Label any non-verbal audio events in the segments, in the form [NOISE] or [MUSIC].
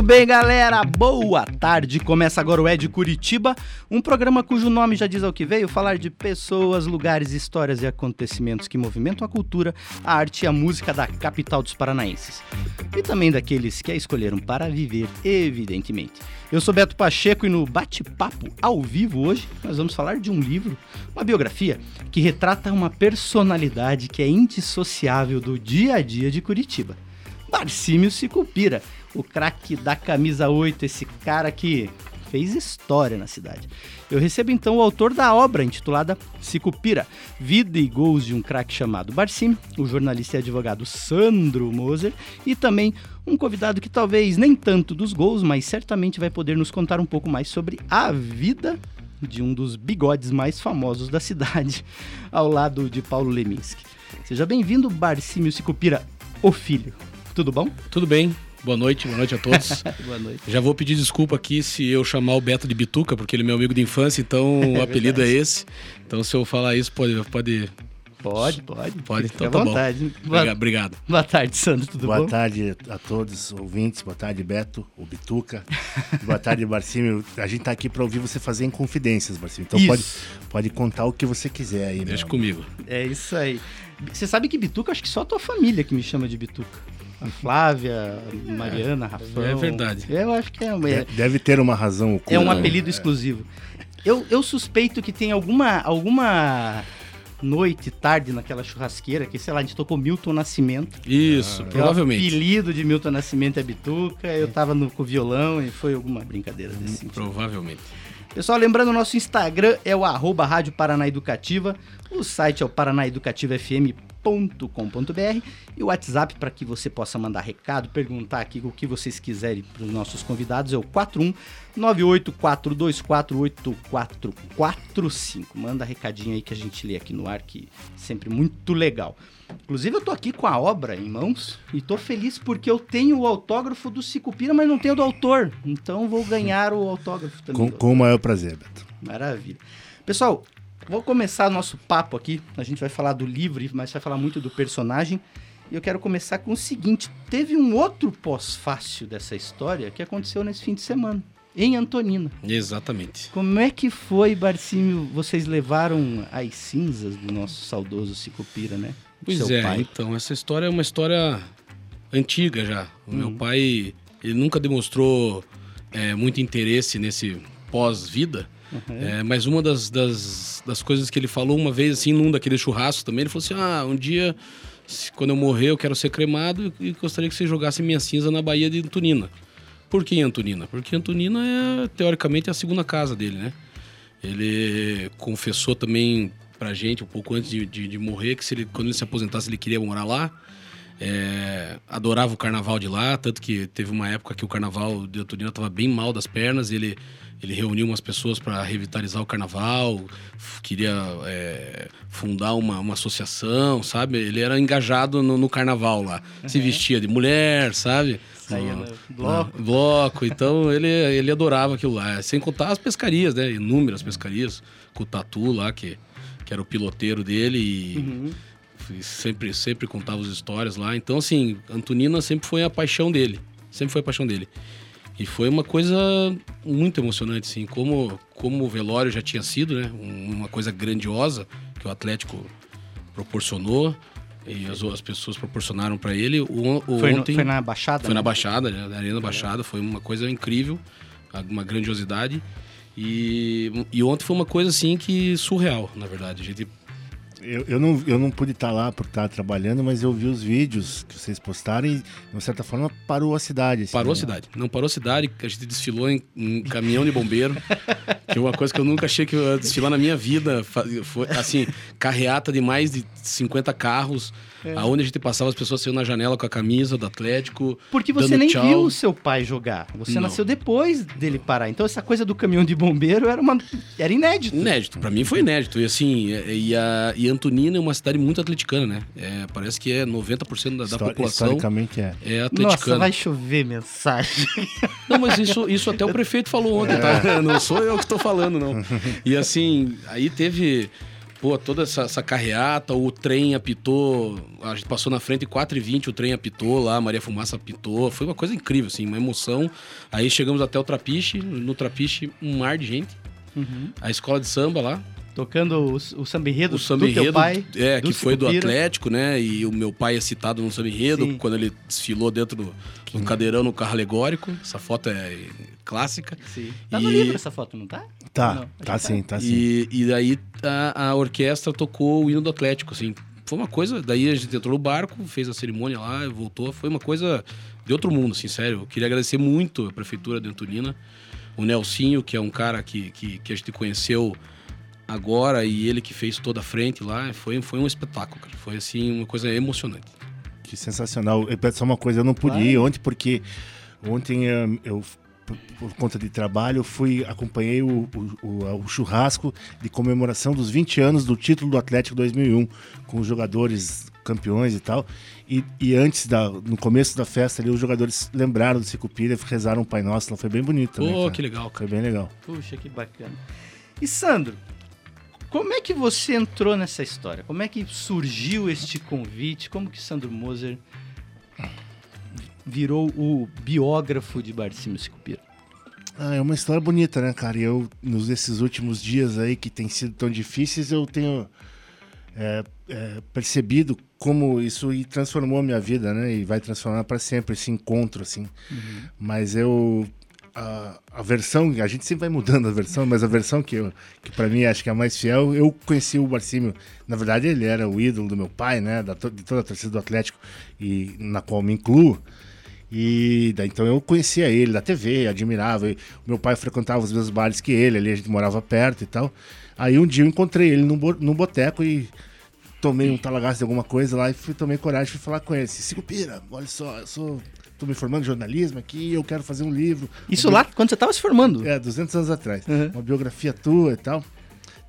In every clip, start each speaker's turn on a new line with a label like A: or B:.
A: Muito bem, galera. Boa tarde. Começa agora o Ed Curitiba, um programa cujo nome já diz ao que veio, falar de pessoas, lugares, histórias e acontecimentos que movimentam a cultura, a arte e a música da capital dos paranaenses. E também daqueles que a escolheram para viver, evidentemente. Eu sou Beto Pacheco e no bate-papo ao vivo hoje nós vamos falar de um livro, uma biografia que retrata uma personalidade que é indissociável do dia a dia de Curitiba. Barcímio Sicupira, o craque da camisa 8, esse cara que fez história na cidade. Eu recebo então o autor da obra intitulada Sicupira, Vida e Gols de um craque chamado Barcímio, o jornalista e advogado Sandro Moser e também um convidado que talvez nem tanto dos gols, mas certamente vai poder nos contar um pouco mais sobre a vida de um dos bigodes mais famosos da cidade, [LAUGHS] ao lado de Paulo Leminski. Seja bem-vindo, Barcímio Sicupira, o filho. Tudo bom?
B: Tudo bem. Boa noite, boa noite a todos. [LAUGHS]
A: boa noite.
B: Já vou pedir desculpa aqui se eu chamar o Beto de Bituca, porque ele é meu amigo de infância, então [LAUGHS] o apelido é esse. Então se eu falar isso, pode. Pode,
A: pode. Pode,
B: pode então
A: à
B: tá
A: vontade.
B: bom.
A: Boa,
B: Obrigado.
A: boa tarde, Sandro, tudo
C: Boa
A: bom?
C: tarde a todos os ouvintes, boa tarde Beto, o Bituca, [LAUGHS] boa tarde Barcímio. A gente tá aqui para ouvir você fazer em confidências, Barcímio. Então
A: Isso.
C: pode, pode contar o que você quiser aí,
B: Deixa
C: meu.
B: comigo.
A: É isso aí. Você sabe que Bituca, acho que só a tua família que me chama de Bituca. A Flávia, a Mariana, a Rafão.
B: é verdade.
A: Eu acho que é, é,
C: De- Deve ter uma razão oculta.
A: é um
C: né?
A: apelido exclusivo. Eu, eu suspeito que tem alguma, alguma noite, tarde naquela churrasqueira que, sei lá, a gente tocou Milton Nascimento.
B: Isso,
A: O
B: provavelmente.
A: apelido de Milton Nascimento é Bituca. Eu tava no, com o violão e foi alguma brincadeira desse sentido.
B: Provavelmente.
A: Pessoal, lembrando, o nosso Instagram é o arroba Rádio Paraná Educativa, o site é o paranaeducativafm.com.br e o WhatsApp para que você possa mandar recado, perguntar aqui o que vocês quiserem para os nossos convidados é o 41 984248445. Manda recadinho aí que a gente lê aqui no ar, que é sempre muito legal. Inclusive, eu tô aqui com a obra em mãos e tô feliz porque eu tenho o autógrafo do Sicupira, mas não tenho do autor. Então vou ganhar o autógrafo também.
C: Com, com o maior prazer, Beto.
A: Maravilha. Pessoal, vou começar nosso papo aqui. A gente vai falar do livro, mas vai falar muito do personagem. E eu quero começar com o seguinte: teve um outro pós-fácil dessa história que aconteceu nesse fim de semana, em Antonina.
B: Exatamente.
A: Como é que foi, Barcímio? Vocês levaram as cinzas do nosso saudoso Sicupira, né? Do
B: Pois
A: seu
B: é,
A: pai.
B: então, essa história é uma história antiga já. O
A: Uhum.
B: meu pai, ele nunca demonstrou é, muito interesse nesse pós-vida.
A: Uhum.
B: É, mas uma das, das, das coisas que ele falou uma vez, assim, num daqueles churrascos também, ele falou assim: ah, um dia, quando eu morrer, eu quero ser cremado e gostaria que você jogasse minha cinza na Baía de Antonina. Por que Antonina? Porque Antonina é, teoricamente, a segunda casa dele, né? Ele confessou também pra gente, um pouco antes de, de, de morrer, que se ele, quando ele se aposentasse, ele queria morar lá. É, adorava o carnaval de lá, tanto que teve uma época que o carnaval de Antonina estava bem mal das pernas. Ele, ele reuniu umas pessoas para revitalizar o carnaval, queria é, fundar uma, uma associação, sabe? Ele era engajado no, no carnaval lá. Se vestia de mulher, sabe?
A: Saía
B: No-
A: no bloco.
B: no bloco. [LAUGHS] Então ele, ele adorava aquilo lá. Sem contar as pescarias, né? Inúmeras pescarias. Com o Tatu lá, que, que era o piloteiro dele. E
A: Uhum.
B: sempre, sempre contava as histórias lá. Então, assim, Antonina sempre foi a paixão dele. Sempre foi a paixão dele. E foi uma coisa muito emocionante, assim. Como, como o velório já tinha sido, né? um- Uma coisa grandiosa que o Atlético proporcionou. E as, as pessoas proporcionaram para ele. O, o
A: Foi, no-
B: ontem,
A: foi na Baixada?
B: foi na
A: né?
B: Baixada, né? Na Arena Baixada. Foi uma coisa incrível, uma grandiosidade. E, e ontem foi uma coisa assim que surreal, na verdade. A gente
C: Eu, eu, não, eu não pude estar lá por estar trabalhando, mas eu vi os vídeos que vocês postaram e, de uma certa forma, parou a cidade. assim,
B: Parou a
C: né?
B: cidade. Não parou a cidade, a gente desfilou em, em caminhão de bombeiro, que é uma coisa que eu nunca achei que eu ia desfilar na minha vida. Foi, assim, carreata de mais de 50 carros, aonde a gente passava, as pessoas saiam na janela com a camisa do Atlético.
A: Porque você
B: dando
A: nem
B: tchau.
A: viu o seu pai jogar. Você
B: Não.
A: nasceu depois dele parar. Então essa coisa do caminhão de bombeiro era uma era inédito.
B: Inédito, pra mim foi inédito. E assim, e, e a- e Antonina é uma cidade muito atleticana, né? É, parece que é 90% da, da
C: Histori-
B: população
C: Historicamente é.
B: é
A: Nossa,
B: atleticana.
A: vai chover mensagem. [LAUGHS]
B: Não, mas isso, isso até o prefeito falou ontem, tá? Não sou eu que estou falando, não. E assim, aí teve, pô, toda essa, essa carreata, o trem apitou, a gente passou na frente 4h20, o trem apitou lá, a Maria Fumaça apitou, foi uma coisa incrível, assim, uma emoção. Aí chegamos até o Trapiche, no Trapiche um mar de gente, a escola de samba lá,
A: Tocando o, o samba enredo
B: o samba
A: do teu
B: enredo,
A: pai.
B: é, que foi do. Atlético, né? E o meu pai é citado no samba enredo,
A: Sim.
B: quando ele desfilou dentro do, do cadeirão no carro alegórico. Essa foto é clássica.
A: Sim. Tá no
B: E-
A: livro essa foto, não tá?
C: Tá,
A: Não,
C: tá
A: que
C: sim, tá sim.
B: E, e daí a, a orquestra tocou o hino do Atlético, assim. Foi uma coisa. Daí a gente entrou no barco, fez a cerimônia lá, voltou. Foi uma coisa de outro mundo, assim, sério. Eu queria agradecer muito a prefeitura de Antolina, o Nelsinho, que é um cara que, que, que a gente conheceu agora e ele que fez toda a frente lá. Foi, foi um espetáculo, cara. Foi, assim, uma coisa emocionante.
C: Que sensacional. Eu peço só uma coisa, eu não pude ir ontem porque ontem eh, eu, por, conta de trabalho, eu fui, acompanhei o, o- o- o churrasco de comemoração dos 20 anos do título do Atlético 2001, com os jogadores campeões e tal. E, e antes, da, no começo da festa ali, os jogadores lembraram do Sicupira e rezaram o Pai Nosso. Foi bem bonito também.
B: Pô,
C: cara.
B: que legal,
C: Foi
B: cara.
C: bem legal.
A: Puxa, que bacana. E Sandro, como é que você entrou nessa história? Como é que surgiu este convite? Como que Sandro Moser virou o biógrafo de Barcimo Sicupira?
C: Ah, é uma história bonita, né, cara? E eu, nos esses últimos dias aí que têm sido tão difíceis, eu tenho é, é, percebido como isso transformou a minha vida, né? E vai transformar para sempre esse encontro, assim. Mas eu a, a versão, a gente sempre vai mudando a versão, mas a versão que que para mim acho que é a mais fiel, eu conheci o Barcímio. Na verdade, ele era o ídolo do meu pai, né? Da, de toda a torcida do Atlético e na qual me incluo. E daí, então eu conhecia ele da TV, admirava. E meu pai frequentava os mesmos bares que ele, ali a gente morava perto e tal. Aí um dia eu encontrei ele num, num boteco e tomei um talagaço de alguma coisa lá e fui, tomei coragem fui falar com ele. Disse, Sigo Pira, olha só, eu sou. Tô me formando em jornalismo aqui, eu quero fazer um livro.
A: Isso lá quando você estava se formando?
C: é, 200 anos atrás.
A: Uhum.
C: Uma biografia tua e tal.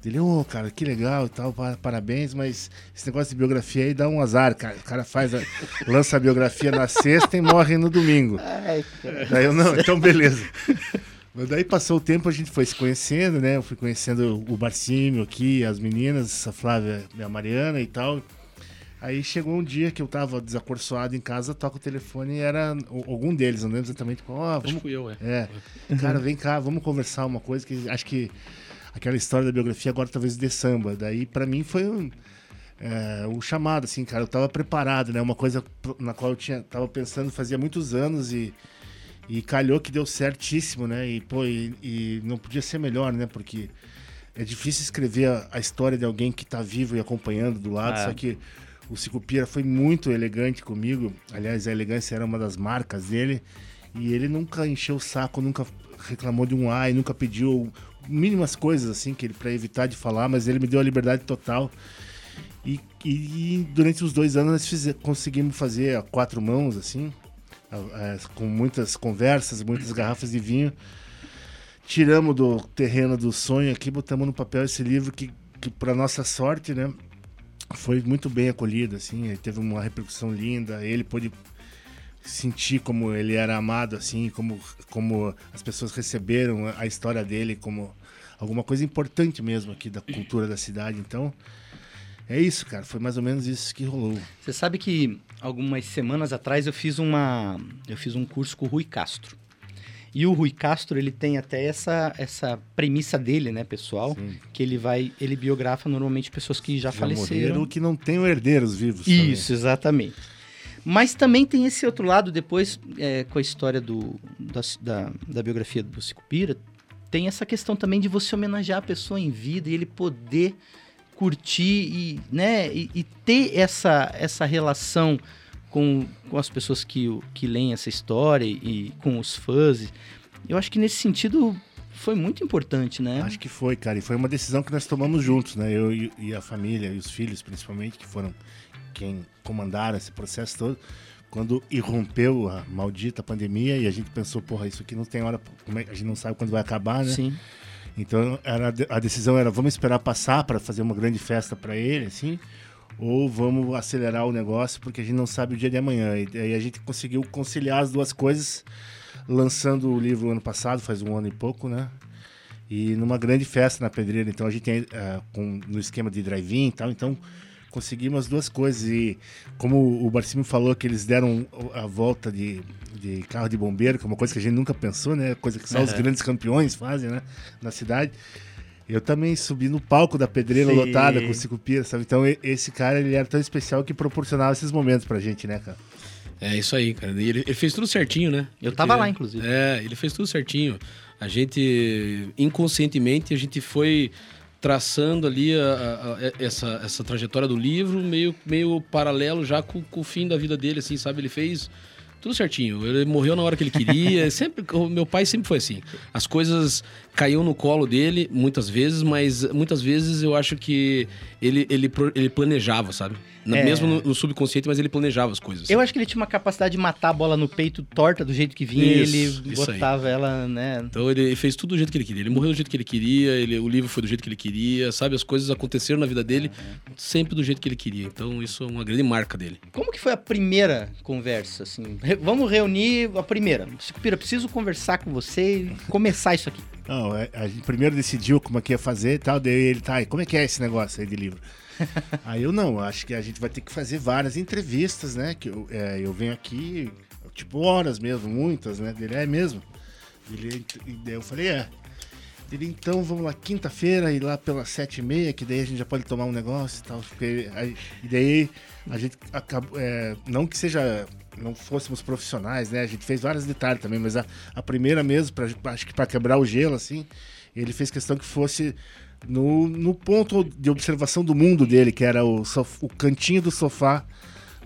C: Ele, ô, cara, que legal e tal, pa- parabéns, mas esse negócio de biografia aí dá um azar, cara. O cara faz, a- [LAUGHS] lança a biografia na sexta e morre no domingo.
A: Ai.
C: Daí eu, não, então beleza. Mas daí passou o tempo, a gente foi se conhecendo, né? Eu fui conhecendo o Barcímio aqui, as meninas, a Flávia a Mariana e tal. Aí chegou um dia que eu tava desacorçoado em casa, toca o telefone e era algum deles, não lembro exatamente qual. Ó,
B: Acho que
C: vamos
B: fui eu, é.
C: é. Cara, vem cá, vamos conversar uma coisa que acho que aquela história da biografia agora talvez de samba. Daí pra mim foi um, é, um chamado, assim, cara. Eu tava preparado, né? Uma coisa na qual eu tinha, tava pensando fazia muitos anos e, e calhou que deu certíssimo, né? E, pô, e, e não podia ser melhor, né? Porque é difícil escrever a, a história de alguém que tá vivo e acompanhando do lado,
A: Ah.
C: só que o Sicupira foi muito elegante comigo. Aliás, a elegância era uma das marcas dele. E ele nunca encheu o saco, nunca reclamou de um ai, nunca pediu mínimas coisas assim que ele para evitar de falar, mas ele me deu a liberdade total. E, e- e durante os dois anos nós fize- conseguimos fazer a quatro mãos assim, a- a- com muitas conversas, muitas garrafas de vinho. Tiramos do terreno do sonho aqui, botamos no papel esse livro que, que para nossa sorte, né, foi muito bem acolhido assim, ele teve uma repercussão linda, ele pôde sentir como ele era amado assim, como como as pessoas receberam a- história dele como alguma coisa importante mesmo aqui da [LAUGHS] cultura da cidade. Então, é isso, cara, foi mais ou menos isso que rolou.
A: Você sabe que algumas semanas atrás eu fiz uma eu fiz um curso com o Rui Castro. E o Rui Castro, ele tem até essa essa premissa dele, né, pessoal,
C: Sim.
A: que ele vai ele biografa normalmente pessoas que já,
C: Já
A: faleceram.
C: morreram que não tem herdeiros vivos. também.
A: Isso, exatamente. Mas também tem esse outro lado, depois, é, com a história do, da, da, da biografia do Sicupira, tem essa questão também de você homenagear a pessoa em vida e ele poder curtir e, né, e, e ter essa, essa relação com, com as pessoas que, que leem essa história e, com os fãs. Eu acho que nesse sentido foi muito importante, né?
C: Acho que foi, cara. E foi uma decisão que nós tomamos juntos, né? Eu e, e a família, e os filhos principalmente, que foram quem comandaram esse processo todo. Quando irrompeu a maldita pandemia e a gente pensou, porra, isso aqui não tem hora, é- a gente não sabe quando vai acabar, né?
A: Sim.
C: Então era, a decisão era vamos esperar passar para fazer uma grande festa para ele, assim, ou vamos acelerar o negócio porque a gente não sabe o dia de amanhã. E aí a gente conseguiu conciliar as duas coisas, lançando o livro ano passado, faz um ano e pouco, né? E numa grande festa na Pedreira. Então a gente tem uh, com, no esquema de drive-in e tal, então conseguimos as duas coisas. E como o Barcimo falou que eles deram a volta de, de carro de bombeiro, que é uma coisa que a gente nunca pensou, né? Coisa que só uhum. os [LAUGHS] grandes campeões fazem, né? Na cidade. Eu também subi no palco da pedreira Sim. lotada com o Cicupira, sabe? Então esse cara ele era tão especial que proporcionava esses momentos pra gente, né, cara?
B: É isso aí, cara. Ele, ele fez tudo certinho, né?
A: Eu tava lá, inclusive.
B: É, ele fez tudo certinho. A gente, inconscientemente, a gente foi traçando ali a, a, a, essa, essa trajetória do livro, meio, meio paralelo já com, com, o fim da vida dele, assim, sabe? Ele fez tudo certinho. Ele morreu na hora que ele queria. [LAUGHS] sempre, o meu pai sempre foi assim. As coisas caíam no colo dele muitas vezes, mas muitas vezes eu acho que ele, ele, ele planejava, sabe? É. Mesmo no, no, subconsciente, mas ele planejava as coisas.
A: Eu acho que ele tinha uma capacidade de matar a bola no peito torta do jeito que vinha isso, ele botava ela, né?
B: Então ele fez tudo do jeito que ele queria. Ele morreu do jeito que ele queria, ele, o livro foi do jeito que ele queria, sabe? As coisas aconteceram na vida dele sempre do jeito que ele queria. Então isso é uma grande marca dele.
A: Como que foi a primeira conversa, assim? Re vamos reunir a primeira. Pira, preciso conversar com você e começar isso aqui.
C: Não, é, a gente primeiro decidiu como é que ia fazer e tal, daí ele, tá, e como é que é esse negócio aí de livro? Aí eu não, acho que a gente vai ter que fazer várias entrevistas, né? Que eu, é, eu venho aqui, tipo, horas mesmo, muitas, né? Dele é mesmo. Ele, e daí eu falei, é. Ele, então vamos lá quinta-feira, ir lá pelas sete e meia, que daí a gente já pode tomar um negócio e tal. Aí, e daí a gente acabou. É, não que seja. Não fôssemos profissionais, né? A gente fez vários detalhes também, mas a, a primeira mesmo, pra, acho que para quebrar o gelo, assim, ele fez questão que fosse no, no ponto de observação do mundo dele, que era o, o cantinho do sofá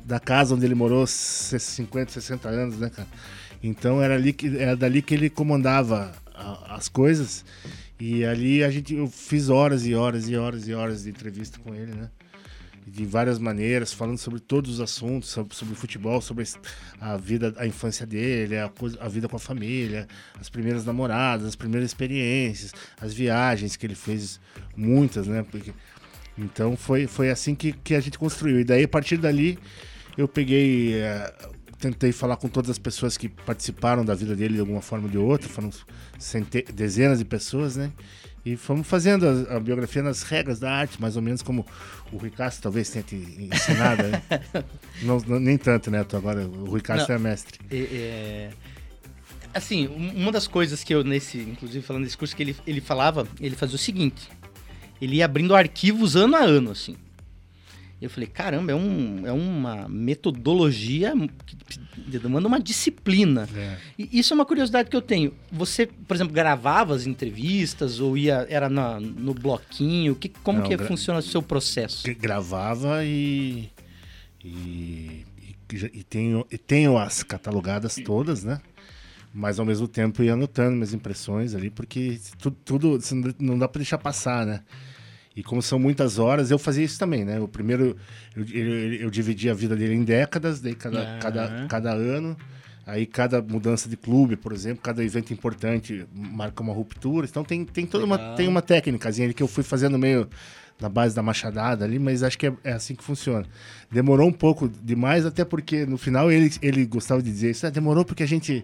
C: da casa onde ele morou 50, 60 anos, né, cara? Então era ali que era dali que ele comandava a, as coisas. E ali a gente eu fiz horas e horas e horas e horas de entrevista com ele, né? De várias maneiras, falando sobre todos os assuntos, sobre, sobre futebol, sobre a vida, a infância dele, a, a, vida com a família, as primeiras namoradas, as primeiras experiências, as viagens que ele fez, muitas, né? Porque, então foi, foi assim que, que a gente construiu. E daí, a partir dali, eu peguei. É, tentei falar com todas as pessoas que participaram da vida dele de alguma forma ou de outra, foram dezenas de pessoas, né? E fomos fazendo a, a, biografia nas regras da arte, mais ou menos como o Rui Castro talvez tenha te ensinado. né? [LAUGHS] não, não, nem tanto, né? Agora, o Rui Castro não, é mestre. É, é,
A: assim, uma das coisas que eu, nesse, inclusive falando desse curso, que ele, ele falava, ele fazia o seguinte: ele ia abrindo arquivos ano a ano, assim. Eu falei, caramba, é, um, é uma metodologia que demanda uma disciplina. É. E isso é uma curiosidade que eu tenho. Você, por exemplo, gravava as entrevistas ou ia era na, no bloquinho? Que, como Não, que funciona o seu processo?
C: Gravava e, e, e, e, tenho, e tenho as catalogadas todas, né? Mas ao mesmo tempo ia anotando minhas impressões ali, porque tudo, tudo não dá para deixar passar, né? E como são muitas horas, eu fazia isso também, né? O primeiro, eu, eu, eu dividia a vida dele em décadas, daí cada, uhum. cada, cada ano. Aí cada mudança de clube, por exemplo, cada evento importante marca uma ruptura. Então tem, tem toda uma, tem uma técnicazinha que eu fui fazendo meio na base da machadada ali, mas acho que é, é, assim que funciona. Demorou um pouco demais, até porque no final ele, ele gostava de dizer isso. Ah, demorou porque a gente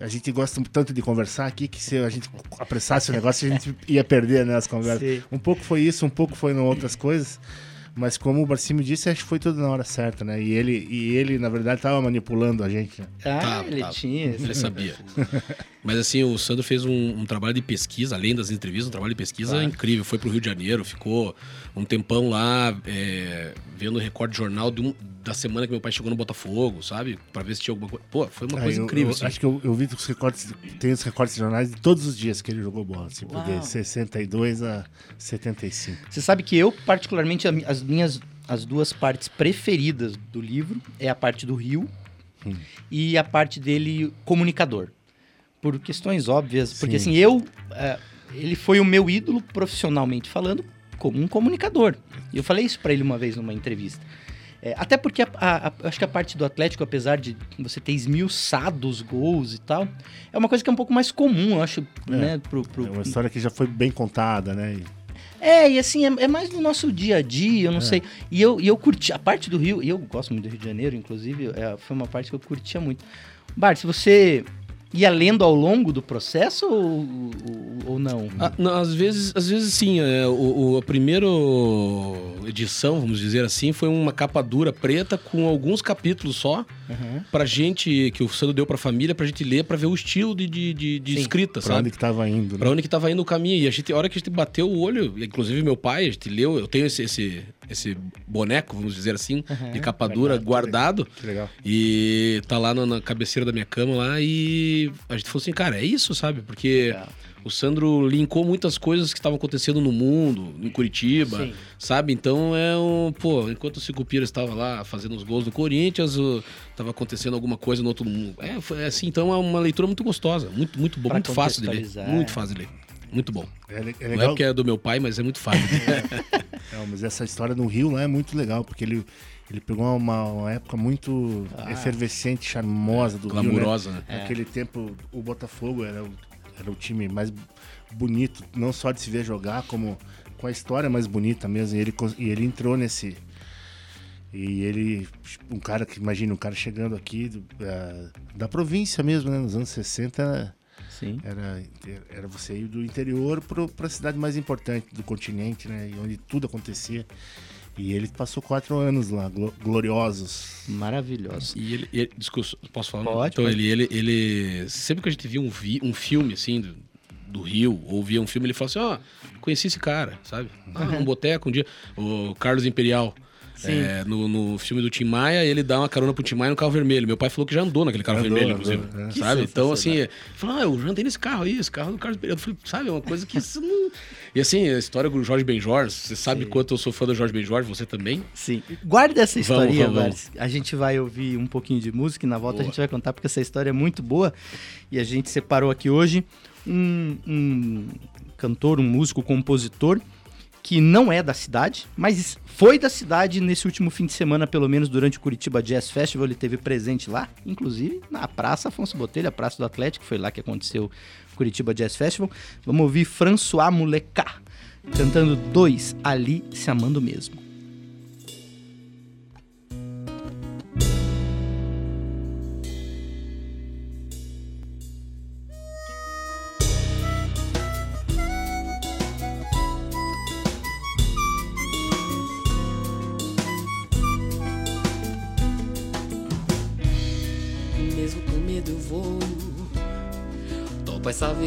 C: a gente gosta tanto de conversar aqui que se a gente apressasse o negócio, a gente ia perder né, as conversas. Sim. Um pouco foi isso, um pouco foi em outras coisas. Mas como o Barcimo disse, acho que foi tudo na hora certa, né? E ele, e ele na verdade, estava manipulando a gente. Né?
A: Ah, tá, ele tá. tinha.
B: Ele sabia. Mas assim, o Sandro fez um, um, trabalho de pesquisa, além das entrevistas, um trabalho de pesquisa claro. incrível. Foi para o Rio de Janeiro, ficou um tempão lá é, vendo o recorde jornal de um, da semana que meu pai chegou no Botafogo, sabe? Pra ver se tinha alguma coisa. Pô, foi uma ah, coisa
C: eu,
B: incrível.
C: Eu,
B: assim.
C: Acho que eu, eu, vi os recortes, tem os recortes jornais de todos os dias que ele jogou bola, assim, de 62 a 75.
A: Você sabe que eu, particularmente, as minhas as duas partes preferidas do livro é a parte do Rio hum. e a parte dele comunicador. Por questões óbvias, porque Sim. assim, eu. Uh, ele foi o meu ídolo profissionalmente falando como um comunicador. E eu falei isso para ele uma vez numa entrevista. É, até porque a- a- a- acho que a parte do Atlético, apesar de você ter esmiuçado os gols e tal, é uma coisa que é um pouco mais comum, eu acho, né? Pro, pro-
C: É uma história que já foi bem contada, né?
A: É, e assim, é, é mais do nosso dia a dia, eu não
C: É.
A: sei. E eu, e eu curti, a parte do Rio, e eu gosto muito do Rio de Janeiro, inclusive, é, foi uma parte que eu curtia muito. Bart, se você ia lendo ao longo do processo ou, ou, ou não?
B: Ah, não, às vezes, às vezes sim. É, o, o- a primeira edição, vamos dizer assim, foi uma capa dura preta com alguns capítulos só
A: Uhum.
B: pra gente, que o Sandro deu pra família, pra gente ler, pra ver o estilo de, de, de- de escrita,
C: Pra
B: sabe?
C: onde que tava indo, né?
B: Pra onde que tava indo o caminho. E a gente, a hora que a gente bateu o olho, inclusive meu pai, a gente leu, eu tenho esse, esse, esse boneco, vamos dizer assim,
A: Uhum.
B: de capa dura guardado.
C: Que legal.
B: E tá lá na, na cabeceira da minha cama lá e a gente falou assim, cara, é isso, sabe? Porque
A: Legal.
B: o Sandro linkou muitas coisas que estavam acontecendo no mundo, em Curitiba,
A: Sim.
B: sabe? Então é um. Pô, enquanto o Cicupira estava lá fazendo os gols do Corinthians, o- tava acontecendo alguma coisa no outro mundo. É, foi assim, então é uma leitura muito gostosa, muito, muito bom,
A: Pra
B: muito fácil de ler. Muito fácil de ler. Muito bom.
C: É, é
B: Não é
C: legal.
B: porque é do meu pai, mas é muito fácil.
C: Não, [LAUGHS] mas essa história no Rio lá é muito legal, porque ele, ele pegou uma, uma época muito
A: Ah.
C: efervescente, charmosa do Rio, né?
B: Glamurosa, né?
A: É.
C: Naquele tempo, o Botafogo era o, era o time mais bonito, não só de se ver jogar, como com a história mais bonita mesmo. E ele, e ele entrou nesse. E ele, um cara que, imagina, um cara chegando aqui do- da, da província mesmo, né? Nos anos 60,
A: Sim.
C: era, era você ir do interior para a cidade mais importante do continente, né? E onde tudo acontecia. E ele passou quatro anos lá, glo- gloriosos.
A: Maravilhoso.
B: E ele, ele- desculpa, posso falar?
A: Pode,
B: então,
A: pode.
B: Ele, ele, ele. Sempre que a gente via um, vi, um filme assim do, do Rio, ou via um filme, ele falava assim: Ó, conheci esse cara, sabe? Ah, num [LAUGHS] boteco um dia. O Carlos Imperial.
A: Sim.
B: É, no, no filme do Tim Maia, ele dá uma carona pro Tim Maia no carro vermelho. Meu pai falou que já andou naquele carro
C: Andou,
B: vermelho,
C: andou,
B: inclusive.
C: é.
B: Sabe? Então, assim, falou, ah, eu já andei nesse carro aí, esse carro do Carlos Imperial. Eu falei, sabe, é uma coisa que isso não. E assim, a história do Jorge Benjor, você sabe
A: Sim.
B: quanto eu sou fã do Jorge Benjor, você também?
A: Sim. Guarda essa
B: Vamos,
A: historinha,
B: vamos,
A: Bart. A gente vai ouvir um pouquinho de música e na volta
B: Boa.
A: a gente vai contar porque essa história é muito boa. E a gente separou aqui hoje um, um cantor, um músico, compositor que não é da cidade, mas foi da cidade nesse último fim de semana, pelo menos durante o Curitiba Jazz Festival, ele teve presente lá, inclusive na Praça Afonso Botelho, a Praça do Atlético, foi lá que aconteceu o Curitiba Jazz Festival. Vamos ouvir François Molecá cantando dois ali se amando. Mesmo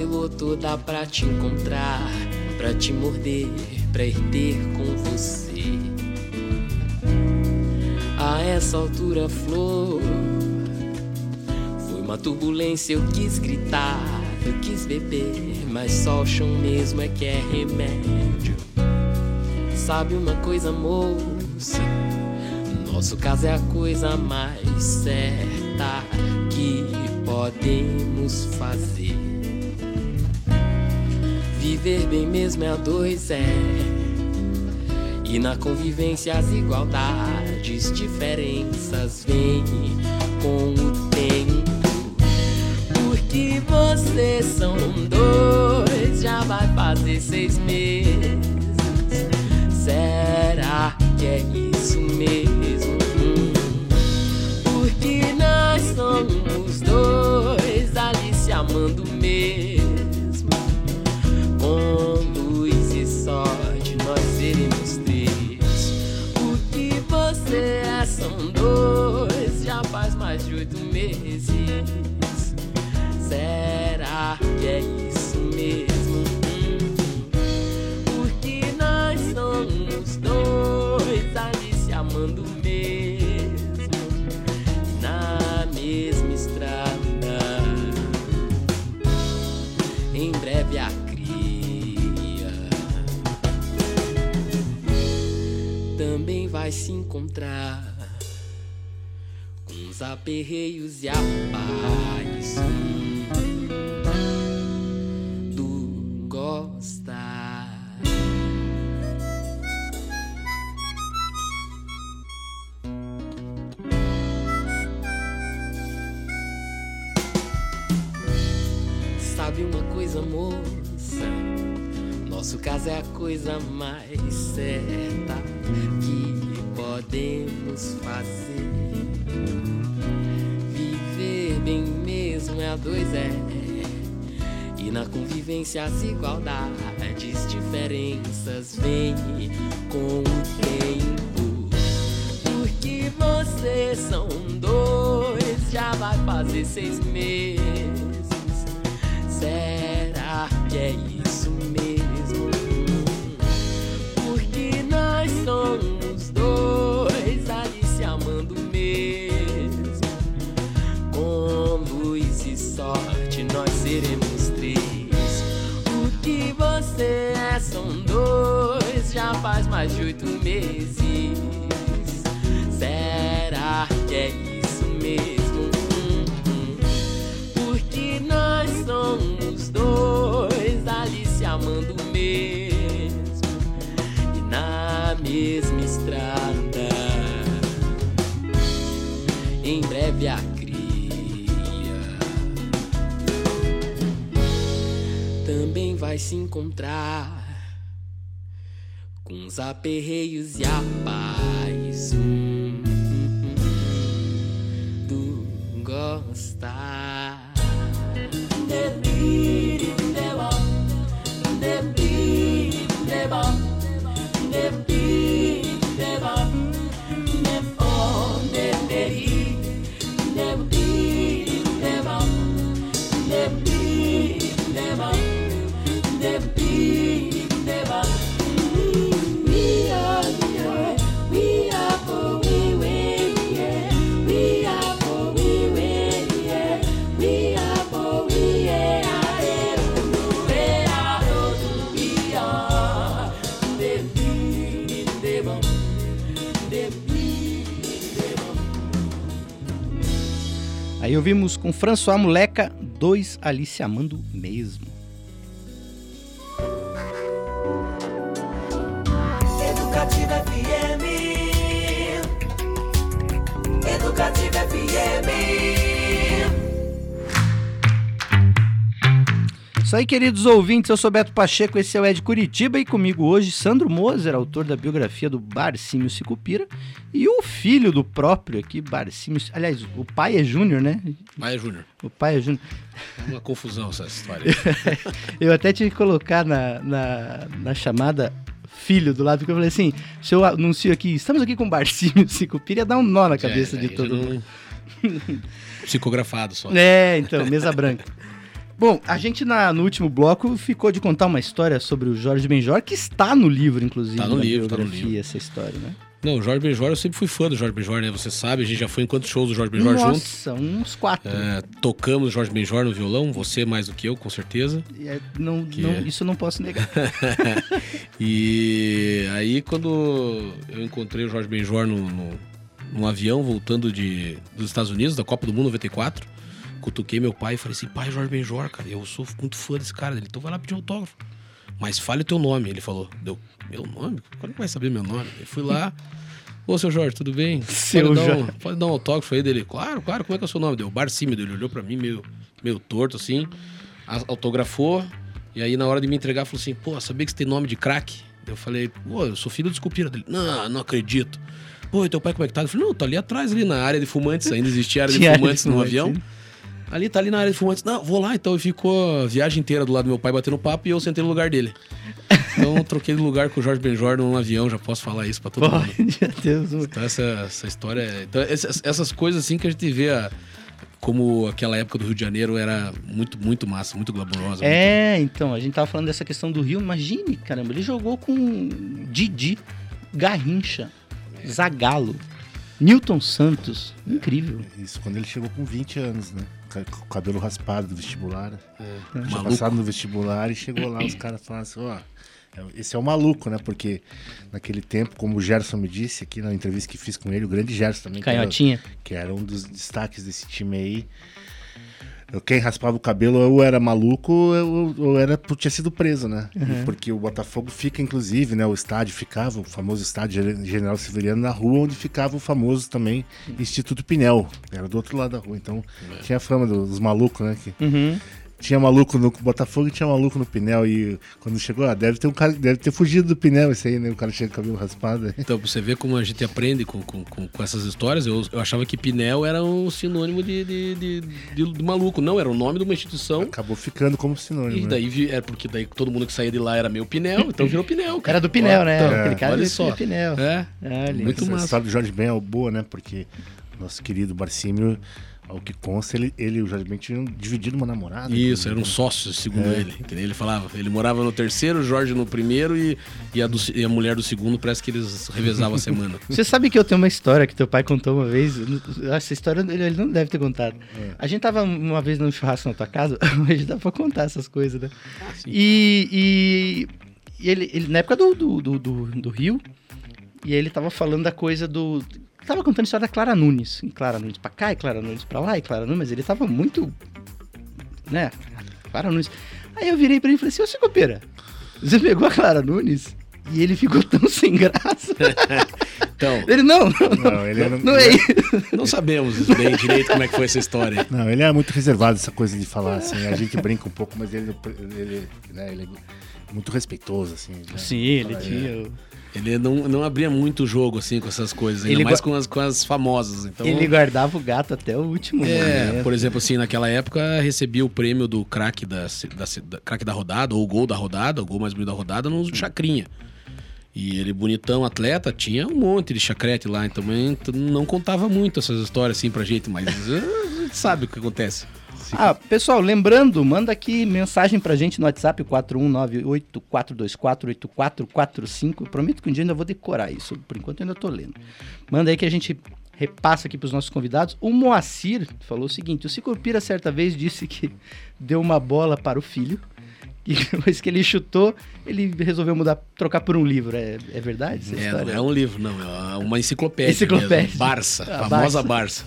D: Veloa toda pra te encontrar Pra te morder, pra ir ter com você. A essa altura, flor Foi uma turbulência, eu quis gritar Eu quis beber, mas só o chão mesmo é que é remédio. Sabe uma coisa, moça? Nosso caso é a coisa mais certa que podemos fazer. Viver bem mesmo é a dois, é. E na convivência as igualdades, diferenças vêm com o tempo. Porque vocês são dois, já vai fazer seis meses. Será que é isso mesmo? Hum. Porque nós somos dois ali se amando mesmo. Luz e sorte nós seremos três. O que você é são dois, já faz mais de oito meses. Será que é vai se encontrar com os aperreios e a paz do gostar. Sabe uma coisa, moça? Nosso caso é a coisa mais certa podemos fazer. Viver bem mesmo é a dois é. E na convivência as igualdades, diferenças vêm com o tempo. Porque vocês são dois, já vai fazer seis meses. Será que é isso mais de oito meses. Será que é isso mesmo? Porque nós somos dois ali se amando mesmo e na mesma estrada. Em breve a cria também vai se encontrar os aperreios e a paz hum, hum, hum, do gostar.
A: Aí ouvimos com François Moleca, dois ali se amando mesmo.
E: Educativa FM. Educativa FM.
A: Isso aí, queridos ouvintes, eu sou Beto Pacheco, esse é o Ed Curitiba e comigo hoje Sandro Moser, autor da biografia do Barcímio Sicupira e o filho do próprio aqui, Barcímio, aliás, o pai é Júnior, né?
B: Maia Júnior.
A: O pai é Júnior.
B: É uma confusão essa história. [LAUGHS]
A: Eu até tive que colocar na, na, na chamada filho do lado, porque eu falei assim, se eu anuncio aqui, estamos aqui com o Barcímio Sicupira, ia dar um nó na cabeça
B: É,
A: de todo mundo.
B: Psicografado só.
A: É, então, mesa branca. [LAUGHS] Bom, a gente na- no último bloco ficou de contar uma história sobre o Jorge Benjor, que está no livro, inclusive.
B: Tá no
A: na
B: livro, tá no livro.
A: essa história, né?
B: Não, o Jorge Benjor, eu sempre fui fã do Jorge Benjor, né? Você sabe, a gente já foi em quantos shows do Jorge Benjor juntos.
A: Nossa, uns quatro.
B: É, tocamos Jorge Benjor no violão, você mais do que eu, com certeza.
A: É- não,
B: Que
A: não-
B: é?
A: Isso eu não posso negar. [LAUGHS]
B: E aí, quando eu encontrei o Jorge Benjor no, no, num avião voltando de, dos Estados Unidos, da Copa do Mundo 94, cutuquei meu pai e falei assim: pai, Jorge Benjor, cara, eu sou muito fã desse cara. Ele, então vai lá pedir autógrafo. Mas fale o teu nome. Ele falou: deu, meu nome? Como é que vai saber meu nome? Eu fui lá. Ô, seu Jorge, tudo bem? [LAUGHS]
A: Seu
B: pode, dar um, pode dar um autógrafo aí dele? Claro, claro, como é que é o seu nome? Deu Barcímio, ele olhou pra mim meio, meio torto assim, autografou, e aí na hora de me entregar falou assim, pô, sabia que você tem nome de craque? Eu falei, pô, eu sou filho do Esculpira dele. Não, não acredito. Pô, teu pai como é que tá? Ele falou, não, tô ali atrás, ali na área de fumantes, ainda existia área de fumantes no avião. Ali tá ali na área de fumantes. Não, vou lá, então. E ficou a viagem inteira do lado do meu pai batendo papo e eu sentei no lugar dele. Então eu troquei de lugar com o Jorge Benjor num avião, já posso falar isso pra todo mundo. [LAUGHS]
A: Meu Deus.
B: Então essa, essa história. é- Então, essas, essas coisas assim que a gente vê a- como aquela época do Rio de Janeiro era muito, muito massa, muito glamurosa.
A: É, então, a gente tava falando dessa questão do Rio. Imagine, caramba, ele jogou com Didi, Garrincha, Zagalo, Newton Santos. Incrível.
C: Isso, quando ele chegou com 20 anos, né? Com o cabelo raspado do vestibular. Tinha
B: Maluco.
C: passado no vestibular e chegou lá, os caras falaram assim, ó. Esse é o maluco, né? Porque naquele tempo, como o Gerson me disse aqui na entrevista que fiz com ele, o grande Gerson também, que era,
A: Canhotinha.
C: que era um dos destaques desse time aí. Quem raspava o cabelo ou era maluco ou, ou era tinha sido preso, né?
A: Uhum.
C: Porque o Botafogo fica, inclusive, né? O estádio ficava, o famoso estádio Gen- General Severiano, na rua onde ficava o famoso também Instituto Pinel. Era do outro lado da rua. Então tinha a fama dos malucos, né? Que,
A: Uhum.
C: Tinha maluco no Botafogo e tinha maluco no Pinel. E quando chegou, ah, deve ter um cara, deve ter fugido do Pinel esse aí, né? O cara chega com o cabelo raspado.
B: Então, pra você ver como a gente aprende com, com, com, com essas histórias, eu, eu achava que Pinel era um sinônimo de, de, de, de- de maluco. Não, era o nome de uma instituição.
C: Acabou ficando como sinônimo.
B: E
C: né?
B: daí vi- é porque daí todo mundo que saía de lá era meu Pinel, então virou Pinel. cara.
A: Era do Pinel, né?
B: Então,
A: Aquele cara
B: olha só.
A: Pinel.
B: É.
A: Olha.
B: Muito
C: Essa
B: massa.
C: história do Jorge Ben é boa, né? Porque nosso querido Barcímio, ao que consta, ele, ele e o Jorge Ben tinham dividido uma namorada.
B: Isso, eram
C: né?
B: sócios, segundo ele. Que nem ele falava. Ele morava no terceiro, o Jorge no primeiro e, e, a do- e a mulher do segundo parece que eles revezavam a semana. [LAUGHS]
A: Você sabe que eu tenho uma história que teu pai contou uma vez? Essa história ele, ele não deve ter contado. A gente tava uma vez num churrasco na tua casa, [LAUGHS] hoje dá pra contar essas coisas, né? e, e, e ele, ele- na época do, do, do, do, do Rio, e ele tava falando da coisa do. Tava contando a história da Clara Nunes. E Clara Nunes pra cá, e Clara Nunes pra lá, e Clara Nunes, mas ele tava muito. Né? Clara Nunes. Aí eu virei pra ele e falei assim: Ô Cicopeira, você pegou a Clara Nunes? E ele ficou tão [LAUGHS] sem graça. [LAUGHS]
B: Então,
A: Ele, não, não, não.
C: Não, ele era-
A: não é isso.
B: não sabemos bem direito como é que foi essa história.
C: Não, ele é muito reservado essa coisa de falar assim. A gente brinca um pouco, mas ele, ele, né, ele é muito respeitoso, assim. né?
A: Sim, ele
C: Fala,
A: tinha.
C: é.
B: Ele não, não abria muito o jogo assim com essas coisas, ainda
A: Ele
B: mais com as, com as famosas. Então,
A: Ele guardava o gato até o último
B: É,
A: momento.
B: por exemplo, assim, naquela época recebia o prêmio do craque da, da, da, craque da rodada, ou o gol da rodada, o gol mais bonito da rodada, no Chacrinha. E ele, bonitão, atleta, tinha um monte de chacrete lá, então não contava muito essas histórias assim pra gente, mas [LAUGHS] a gente sabe o que acontece.
A: Ah, pessoal, lembrando, manda aqui mensagem pra gente no WhatsApp 41984448445. Eu prometo que um dia ainda vou decorar isso. Por enquanto eu ainda tô lendo. Manda aí que a gente repassa aqui pros nossos convidados. O Moacir falou o seguinte: o Cicopira certa vez disse que deu uma bola para o filho. E [LAUGHS] depois que ele chutou, ele resolveu mudar, trocar por um livro. É, é verdade essa
B: É,
A: história?
B: não é um livro, não, é uma enciclopédia.
A: Enciclopédia.
B: Mesmo. Barça,
A: Ah,
B: famosa Barça.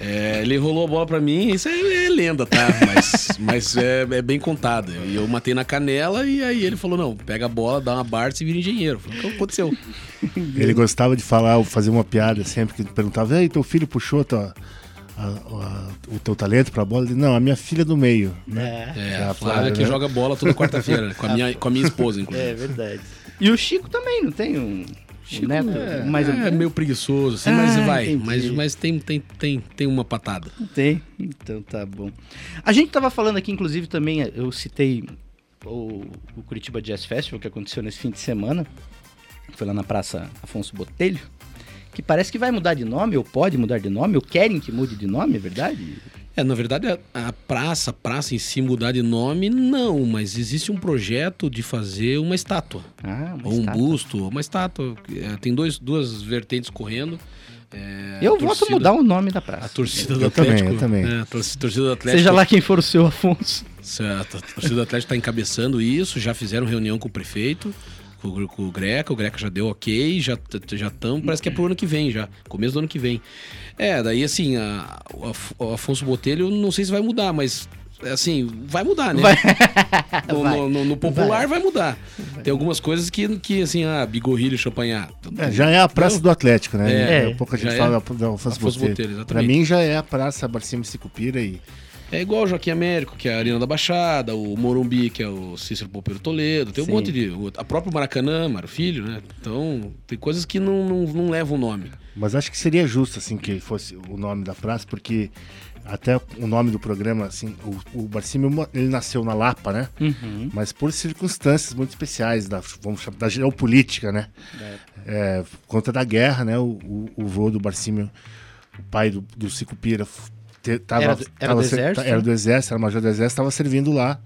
B: É, ele rolou a bola pra mim, isso é, é lenda, tá? Mas, [LAUGHS] mas é, é bem contado. E eu matei na canela e aí ele falou: não, pega a bola, dá uma Barça e vira engenheiro. Falei, o que aconteceu?
C: Ele gostava de falar, fazer uma piada sempre que perguntava: Ei, teu filho puxou tua- a- a- o teu talento pra bola? Não, a minha filha do meio. Né?
A: É,
B: É, a Flávia
C: fala,
B: que
C: né?
B: joga bola toda quarta-feira, né? [LAUGHS] com, a minha, com a minha esposa, inclusive.
A: é verdade. E o Chico também, não tem um, um neto?
B: É,
A: mais
B: é meio preguiçoso, assim, mas
A: Ah,
B: vai.
A: entendi.
B: Mas, mas tem, tem, tem, tem uma patada.
A: Tem, então tá bom. A gente tava falando aqui, inclusive, também, eu citei o, o Curitiba Jazz Festival, que aconteceu nesse fim de semana, foi lá na Praça Afonso Botelho, que parece que vai mudar de nome, ou pode mudar de nome, ou querem que mude de nome, é verdade?
B: É, na verdade, a, a praça, a praça em si mudar de nome, não, mas existe um projeto de fazer uma estátua.
A: Ah, uma
B: ou um
A: estátua.
B: busto, uma estátua. É, tem dois, duas vertentes correndo. É,
A: Eu
B: a
A: voto
B: torcida-
A: mudar o nome da praça.
B: A torcida do
C: Eu também,
B: Atlético.
C: eu também.
B: é, a torcida do Atlético.
A: Seja lá quem for o seu Afonso.
B: Certo. A torcida do Atlético está encabeçando isso, já fizeram reunião com o prefeito, com, o- com o Greca, o Greca já deu ok, já já estão, parece que é pro ano que vem já, começo do ano que vem. É, daí assim, a- o Af- o Afonso Botelho, não sei se vai mudar, mas assim, vai mudar, né?
A: Vai.
B: No, [LAUGHS]
A: Vai.
B: no- no- no popular vai, mudar. Tem algumas coisas que, que assim, ah, bigorrilho, champanhar.
C: É, já é a praça do Atlético, né?
B: É,
C: É, um pouco a gente
B: já
C: fala
B: é.
C: da, da Alfonso
B: Afonso
C: Botelho.
B: Botelho,
C: Pra mim já é a praça Barcima Sicupira e
B: É igual o Joaquim Américo, que é a Arena da Baixada, o Morumbi, que é o Cícero Popeiro Toledo, tem um
A: Sim.
B: monte de. o- A própria Maracanã, Mário Filho, né? Então, tem coisas que não, não, não levam o nome.
C: Mas acho que seria justo, assim, que fosse o nome da praça, porque até o nome do programa, assim, o, o Barcímio, ele nasceu na Lapa, né?
A: Uhum.
C: Mas por circunstâncias muito especiais, da, vamos chamar, da geopolítica, né? É, por conta da guerra, né? O, o, o vô do Barcímio, o pai do, do Sicupira, te- tava,
A: Era do- era
C: tava
A: do
C: ser-
A: exército?
C: Era do exército, era major do exército, estava servindo lá.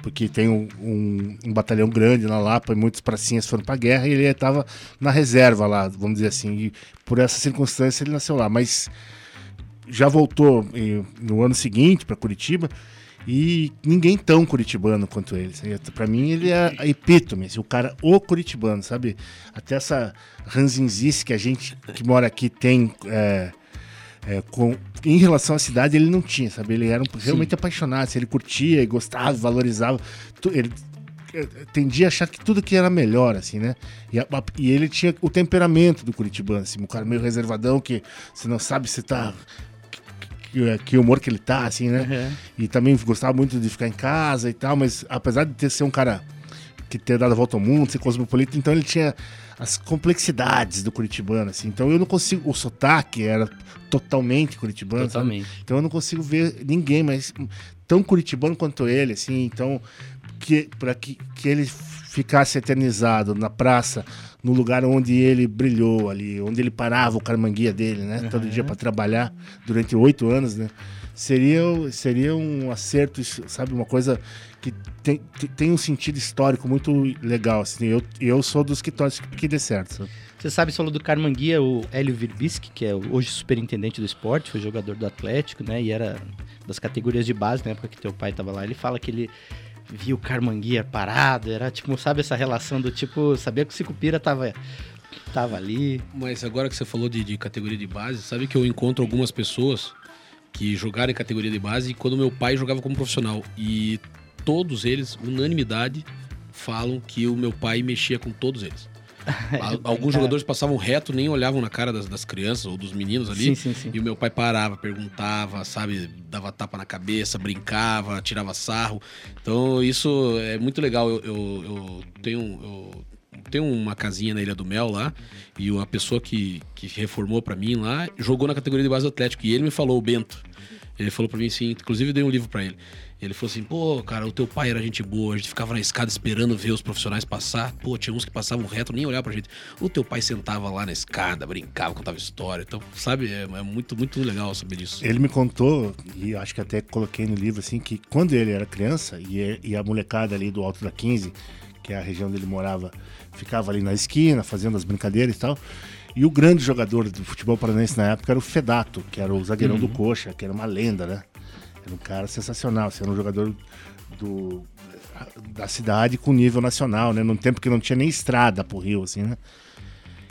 C: Porque tem um, um- um batalhão grande na Lapa e muitos pracinhas foram pra guerra e ele estava na reserva lá, vamos dizer assim. E por essa circunstância ele nasceu lá. Mas já voltou no ano seguinte para Curitiba e ninguém tão curitibano quanto ele. Para mim ele é a epítome, assim, o cara o curitibano, sabe? Até essa ranzinzice que a gente que mora aqui tem é, é, com, em relação à cidade ele não tinha, sabe? Ele era um- realmente apaixonado, assim, ele curtia e gostava, valorizava. Tu- ele eh, tendia a achar que tudo que era melhor, assim, né? E, a- a- e ele tinha o temperamento do curitibano, assim, um cara meio reservadão que você não sabe se tá que, que humor que ele tá, assim, né?
A: Uhum.
C: E também gostava muito de ficar em casa e tal, mas apesar de ter ser um cara que ter dado a volta ao mundo, ser cosmopolita, então ele tinha as complexidades do curitibano, assim. Então eu não consigo, o sotaque era totalmente curitibano, sabe?
A: Totalmente.
C: Então eu não consigo ver ninguém mais tão curitibano quanto ele, assim. Então, que, para que, que ele ficasse eternizado na praça, no lugar onde ele brilhou ali, onde ele parava o carmanguia dele, né? Todo dia para trabalhar durante oito anos, né? Seria, seria um acerto, sabe? Uma coisa que tem, tem- um sentido histórico muito legal, assim. Eu, eu sou dos que torcem que dê certo, sabe?
A: Você sabe, você falou do Carmanguia, o Hélio Virbisky, que é hoje superintendente do esporte, foi jogador do Atlético, né? E era das categorias de base na época que teu pai tava lá. Ele fala que ele via o Carmanguia parado, era tipo, sabe essa relação do tipo, sabia que o Sicupira tava, tava ali.
B: Mas agora que você falou de, de categoria de base, sabe que eu encontro algumas pessoas que jogaram em categoria de base quando meu pai jogava como profissional. E todos eles, unanimidade, falam que o meu pai mexia com todos eles. [LAUGHS] Al- Alguns jogadores passavam reto, nem olhavam na cara das, das crianças ou dos meninos ali.
A: Sim, sim, sim.
B: E o meu pai parava, perguntava, sabe, dava tapa na cabeça, brincava, tirava sarro. Então isso é muito legal. Eu, eu, eu tenho, eu tenho uma casinha na Ilha do Mel lá e a pessoa que, que reformou pra mim lá jogou na categoria de base do Atlético e ele me falou, o Bento. Ele falou pra mim assim, inclusive dei um livro pra ele. Ele falou assim, pô, cara, o teu pai era gente boa, a gente ficava na escada esperando ver os profissionais passar. Pô, tinha uns que passavam reto, nem olhar pra gente. O teu pai sentava lá na escada, brincava, contava história. Então, sabe, é, é muito, muito legal saber disso.
C: Ele me contou, e acho que até coloquei no livro, assim, que quando ele era criança e, e a molecada ali do Alto da 15, que é a região onde ele morava, ficava ali na esquina, fazendo as brincadeiras e tal. E o grande jogador do futebol paranaense na época era o Fedato, que era o zagueirão do Coxa, que era uma lenda, né? Era um cara sensacional, assim, era um jogador do, da cidade com nível nacional, né? Num tempo que não tinha nem estrada pro Rio, assim, né?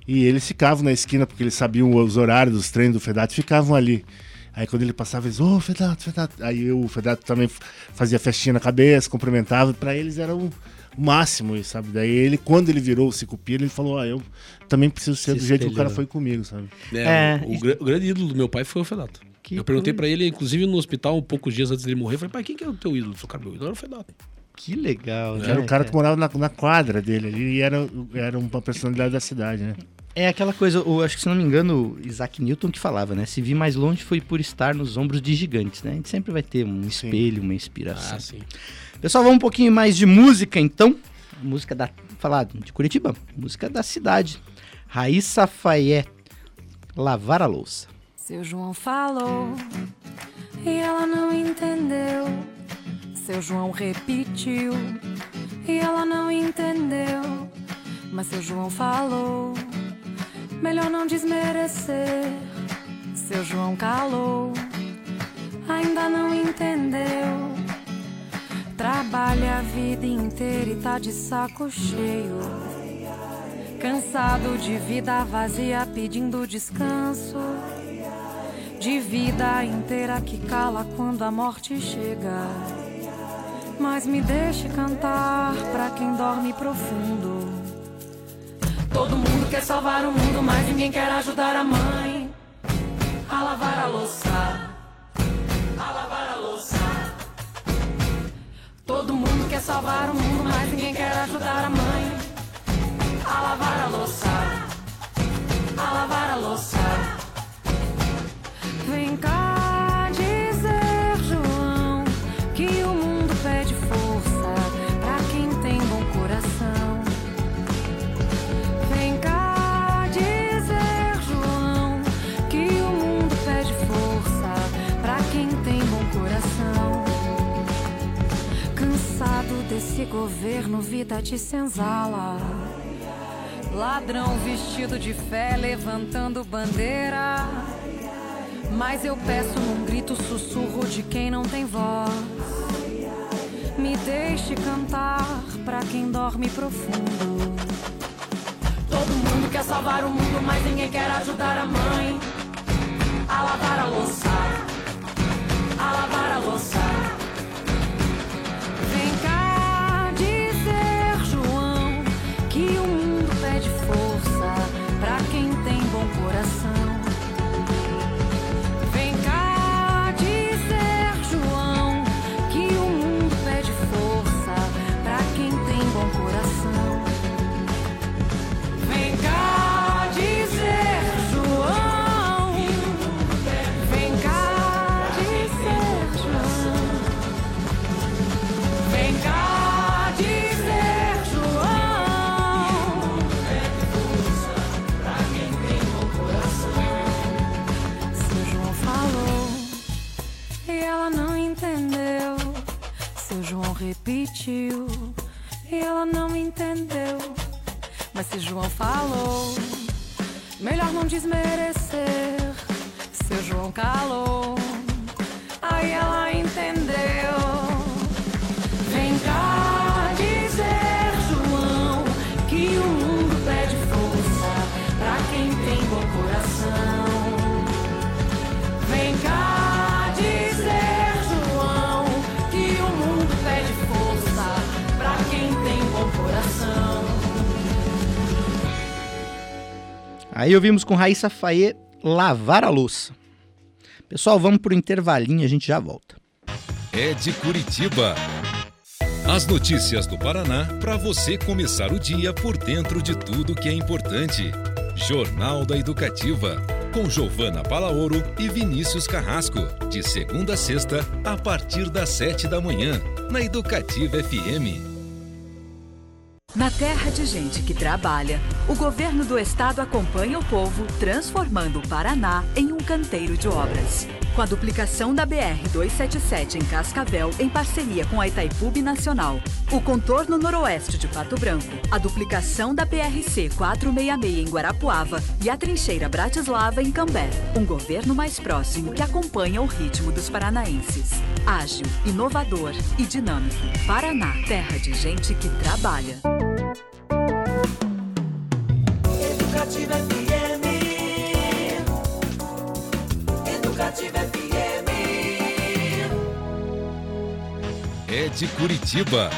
C: E eles ficavam na esquina, porque eles sabiam os horários dos treinos do Fedato, ficavam ali. Aí quando ele passava, eles, ô, Fedato, Fedato. Aí o Fedato também fazia festinha na cabeça, cumprimentava, pra eles era o máximo, isso, sabe? Daí ele, quando ele virou o Cicupira, ele falou, ah, eu também preciso ser
A: Se
C: do jeito que o cara foi comigo, sabe?
B: É,
A: É,
B: o, o o grande ídolo do meu pai foi o Fedato.
A: Que
B: eu perguntei
A: coisa.
B: pra ele, inclusive no hospital, um poucos dias antes dele morrer, eu falei, pai, quem que é o teu ídolo? Ele falou, cara, meu ídolo era o Fedato.
A: Que legal, né?
C: Era o cara que morava na, na quadra dele ali e era, era uma personalidade da cidade, né?
A: É aquela coisa, eu acho que se não me engano, o Isaac Newton que falava, né? Se vi mais longe foi por estar nos ombros de gigantes, né? A gente sempre vai ter um espelho, uma inspiração.
B: Ah, sim.
A: Pessoal, vamos um pouquinho mais de música, então. Música da. Falar de Curitiba. Música da cidade. Raíssa Fayet. Lavar a louça.
F: Seu João falou e ela não entendeu. Seu João repetiu e ela não entendeu. Mas seu João falou, melhor não desmerecer. Seu João calou, ainda não entendeu. Trabalha a vida inteira e tá de saco cheio. Cansado de vida vazia pedindo descanso. De vida inteira que cala quando a morte chega. Mas me deixe cantar pra quem dorme profundo. Todo mundo quer salvar o mundo, mas ninguém quer ajudar a mãe a lavar a louça. Salvar o mundo, mas ninguém quer ajudar a mãe a lavar a louça. A lavar a louça. Vem cá governo, vida de senzala. Ladrão vestido de fé, levantando bandeira. Mas eu peço num grito sussurro de quem não tem voz. Me deixe cantar pra quem dorme profundo. Todo mundo quer salvar o mundo, mas ninguém quer ajudar a mãe a lavar a louça. A lavar a louça. Aí
A: ouvimos com Raíssa Faê lavar a louça. Pessoal, vamos pro intervalinho, a gente já volta.
G: É de Curitiba. As notícias do Paraná para você começar o dia por dentro de tudo que é importante. Jornal da Educativa, com Giovana Palaoro e Vinícius Carrasco, de segunda a sexta, a partir das sete da manhã, na Educativa FM.
H: Na terra de gente que trabalha, o governo do estado acompanha o povo, transformando o Paraná em um canteiro de obras. Com a duplicação da BR-277 em Cascavel, em parceria com a Itaipu Nacional, o contorno noroeste de Pato Branco, a duplicação da PRC 466 em Guarapuava e a trincheira Bratislava em Cambé. Um governo mais próximo que acompanha o ritmo dos paranaenses. Ágil, inovador e dinâmico. Paraná, terra de gente que trabalha.
G: Curitiba.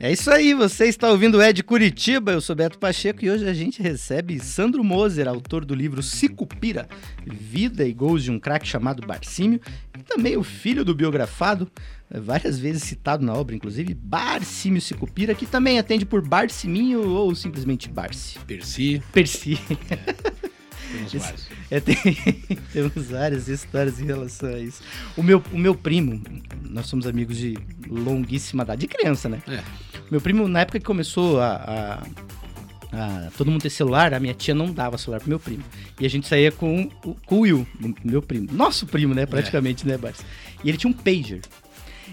A: É isso aí, você está ouvindo o Ed Curitiba, eu sou Beto Pacheco e hoje a gente recebe Sandro Moser, autor do livro Sicupira, Vida e Gols de um craque chamado Barcímio, e também o filho do biografado, eh, várias vezes citado na obra, inclusive, Barcímio Sicupira, que também atende por Barciminho ou simplesmente Barci.
B: Perci,
A: Perci. [LAUGHS]
B: temos.
A: É, tem, [LAUGHS] temos várias histórias em relação a isso. O meu, o meu primo, nós somos amigos de longuíssima data, de criança, né?
B: É.
A: Meu primo, na época que começou a, a- a todo mundo ter celular, a minha tia não dava celular pro meu primo. E a gente saía com, o- com o Will, meu primo. Nosso primo, né? Praticamente, né, Barça? E ele tinha um pager.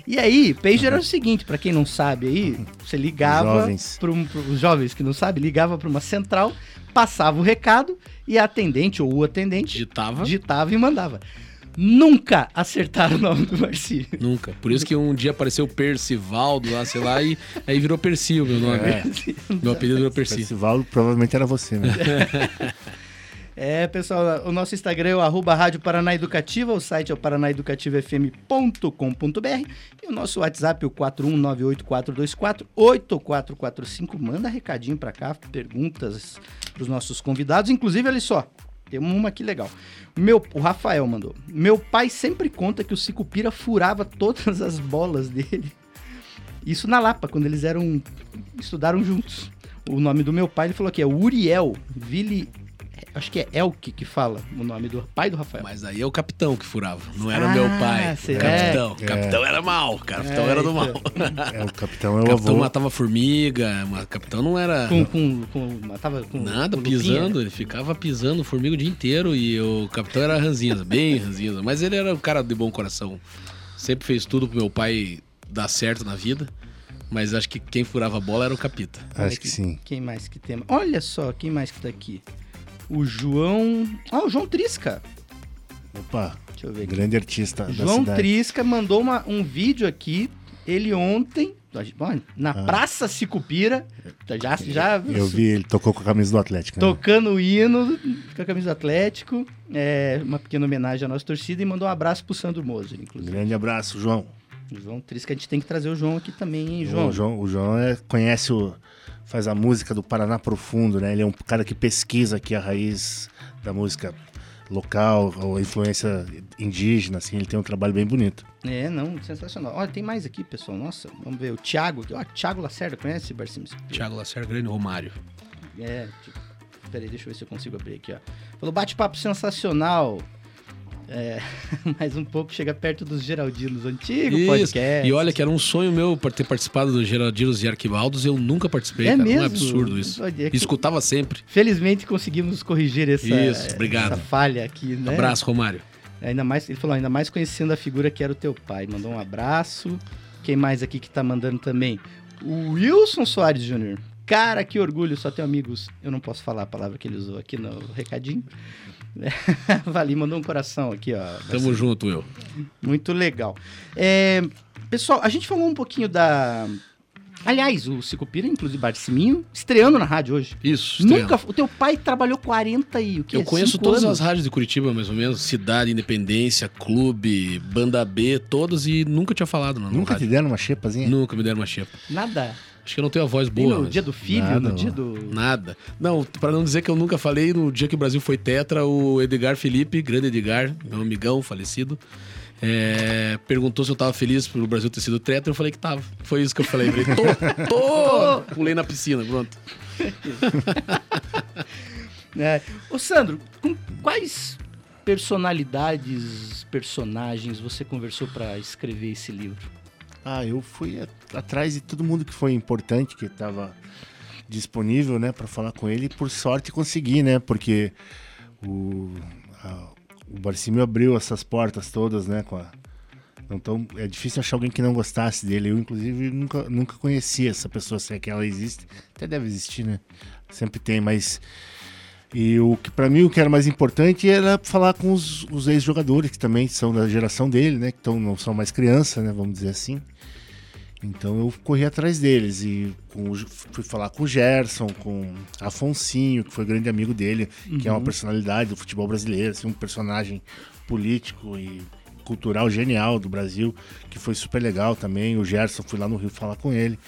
A: E aí, pager era o seguinte, pra quem não sabe aí, você ligava
C: Jovens.
A: para os jovens que não sabem, ligava para uma central, passava o recado e a atendente ou o atendente
B: Digitava.
A: digitava e mandava. Nunca acertaram o nome do Marcílio.
B: Nunca. Por isso que um dia apareceu Percivaldo lá, sei lá, e aí virou Percy o meu nome.
C: É.
B: Meu apelido virou Percy.
C: Festival provavelmente era você, né? [LAUGHS]
A: É, pessoal, o nosso Instagram é o arroba Rádio Paraná Educativa, o site é o paranaeducativafm.com.br e o nosso WhatsApp é o 41984248445. Manda recadinho pra cá, perguntas pros nossos convidados. Inclusive, olha só, tem uma aqui legal. Meu, o Rafael mandou. Meu pai sempre conta que o Cicupira furava todas as bolas dele. Isso na Lapa, quando eles eram estudaram juntos. O nome do meu pai, ele falou que é Uriel Vili Acho que é Elke que fala o nome do pai do Rafael.
B: Mas aí é o capitão que furava, não era
A: Ah,
B: o meu pai.
A: será?
B: O capitão. O
C: É.
B: capitão era mal, o capitão
A: É,
B: era do
A: então.
B: mal. [LAUGHS]
C: É, o capitão é
B: O
C: o
B: capitão
C: avô.
B: matava formiga, mas o capitão não era
A: Com, com, com, matava com
B: nada,
A: com lupinha.
B: pisando, ele ficava pisando formiga o dia inteiro e o capitão era ranzinza, bem ranzinza. Mas ele era um cara de bom coração. Sempre fez tudo pro meu pai dar certo na vida. Mas acho que quem furava a bola era o capita.
C: Acho que sim.
A: Quem mais que tem? Olha só, quem mais que tá aqui? O João. Ah, o João Trisca.
C: Opa,
A: Deixa eu ver aqui.
C: grande artista
A: João. Trisca mandou uma- um vídeo aqui. Ele ontem, na Praça Sicupira, já, já
C: Ah. Eu vi, ele tocou com a camisa do Atlético. né?
A: tocando o hino com a camisa do Atlético. É, uma pequena homenagem à nossa torcida e mandou um abraço pro Sandro Moser, inclusive.
C: Grande abraço, João.
A: João Trisca, a gente tem que trazer o João aqui também, hein, João?
C: O João, o João é- conhece o. faz a música do Paraná Profundo, né? Ele é um cara que pesquisa aqui a raiz da música local, ou a influência indígena, assim. Ele tem um trabalho bem bonito.
A: É, não, sensacional. Olha, tem mais aqui, pessoal. Nossa, vamos ver. O Thiago, ó, Thiago Lacerda, conhece Barcimes?
B: Thiago Lacerda, grande Romário.
A: É, tipo, peraí, deixa eu ver se eu consigo abrir aqui, ó. Falou, bate-papo sensacional. É, [LAUGHS] mais um pouco chega perto dos Geraldinos, antigo
B: Isso.
A: podcast.
B: E olha que era um sonho meu ter participado do Geraldinos e Arquibaldos. Eu nunca participei,
A: É
B: cara.
A: mesmo?
B: Um absurdo isso.
A: É que-
B: Escutava sempre.
A: Felizmente conseguimos corrigir essa,
B: Isso, obrigado.
A: essa falha aqui, né?
B: Abraço, Romário.
A: Ainda mais, ele falou, ainda mais conhecendo a figura que era o teu pai. Mandou um abraço. Quem mais aqui que tá mandando também? O Wilson Soares Jr. Cara, que orgulho, só tenho amigos. Eu não posso falar a palavra que ele usou aqui no recadinho. [LAUGHS] Vali mandou um coração aqui, ó.
B: Tamo junto, Will.
A: Muito legal. É, pessoal, a gente falou um pouquinho da. Aliás, o Cicupira, inclusive Barciminho, estreando na rádio hoje.
B: Isso,
A: Nunca. O teu pai trabalhou 40 e o que?
B: Eu conheço
A: Cinco
B: todas
A: anos?
B: as rádios de Curitiba, mais ou menos. Cidade, Independência, Clube, Banda B, todas, e nunca tinha falado. Não,
C: Nunca te deram uma xepazinha?
B: Nunca me deram uma xepa.
A: Nada.
B: Acho que eu não tenho a voz
A: Nem
B: boa.
A: no
B: mas-
A: dia do filho,
C: Nada,
A: no dia do.
B: Nada. Não, pra não dizer que eu nunca falei, no dia que o Brasil foi tetra, o Edgar Felipe, grande Edgar, meu amigão falecido, é, perguntou se eu tava feliz pelo Brasil ter sido tetra, eu falei que tava. Foi isso que eu falei. Falei, tô, tô! [LAUGHS] Pulei na piscina, pronto. [LAUGHS]
A: É. Ô, Sandro, com quais personalidades, personagens você conversou pra escrever esse livro?
C: Ah, eu fui atrás de todo mundo que foi importante, que estava disponível, né, para falar com ele. E por sorte consegui, né, porque o, a, o abriu essas portas todas, né, com a, então é difícil achar alguém que não gostasse dele. Eu, inclusive, nunca, nunca conheci essa pessoa, se é que ela existe. Até deve existir, né? Sempre tem, mas. E o que para mim o que era mais importante era falar com os, os ex-jogadores que também são da geração dele, né? Que tão, não são mais criança, né? Vamos dizer assim. Então eu corri atrás deles e com fui falar com o Gerson, com Afonsinho, que foi grande amigo dele, que é uma personalidade do futebol brasileiro, assim, um personagem político e cultural genial do Brasil, que foi super legal também. O Gerson fui lá no Rio falar com ele.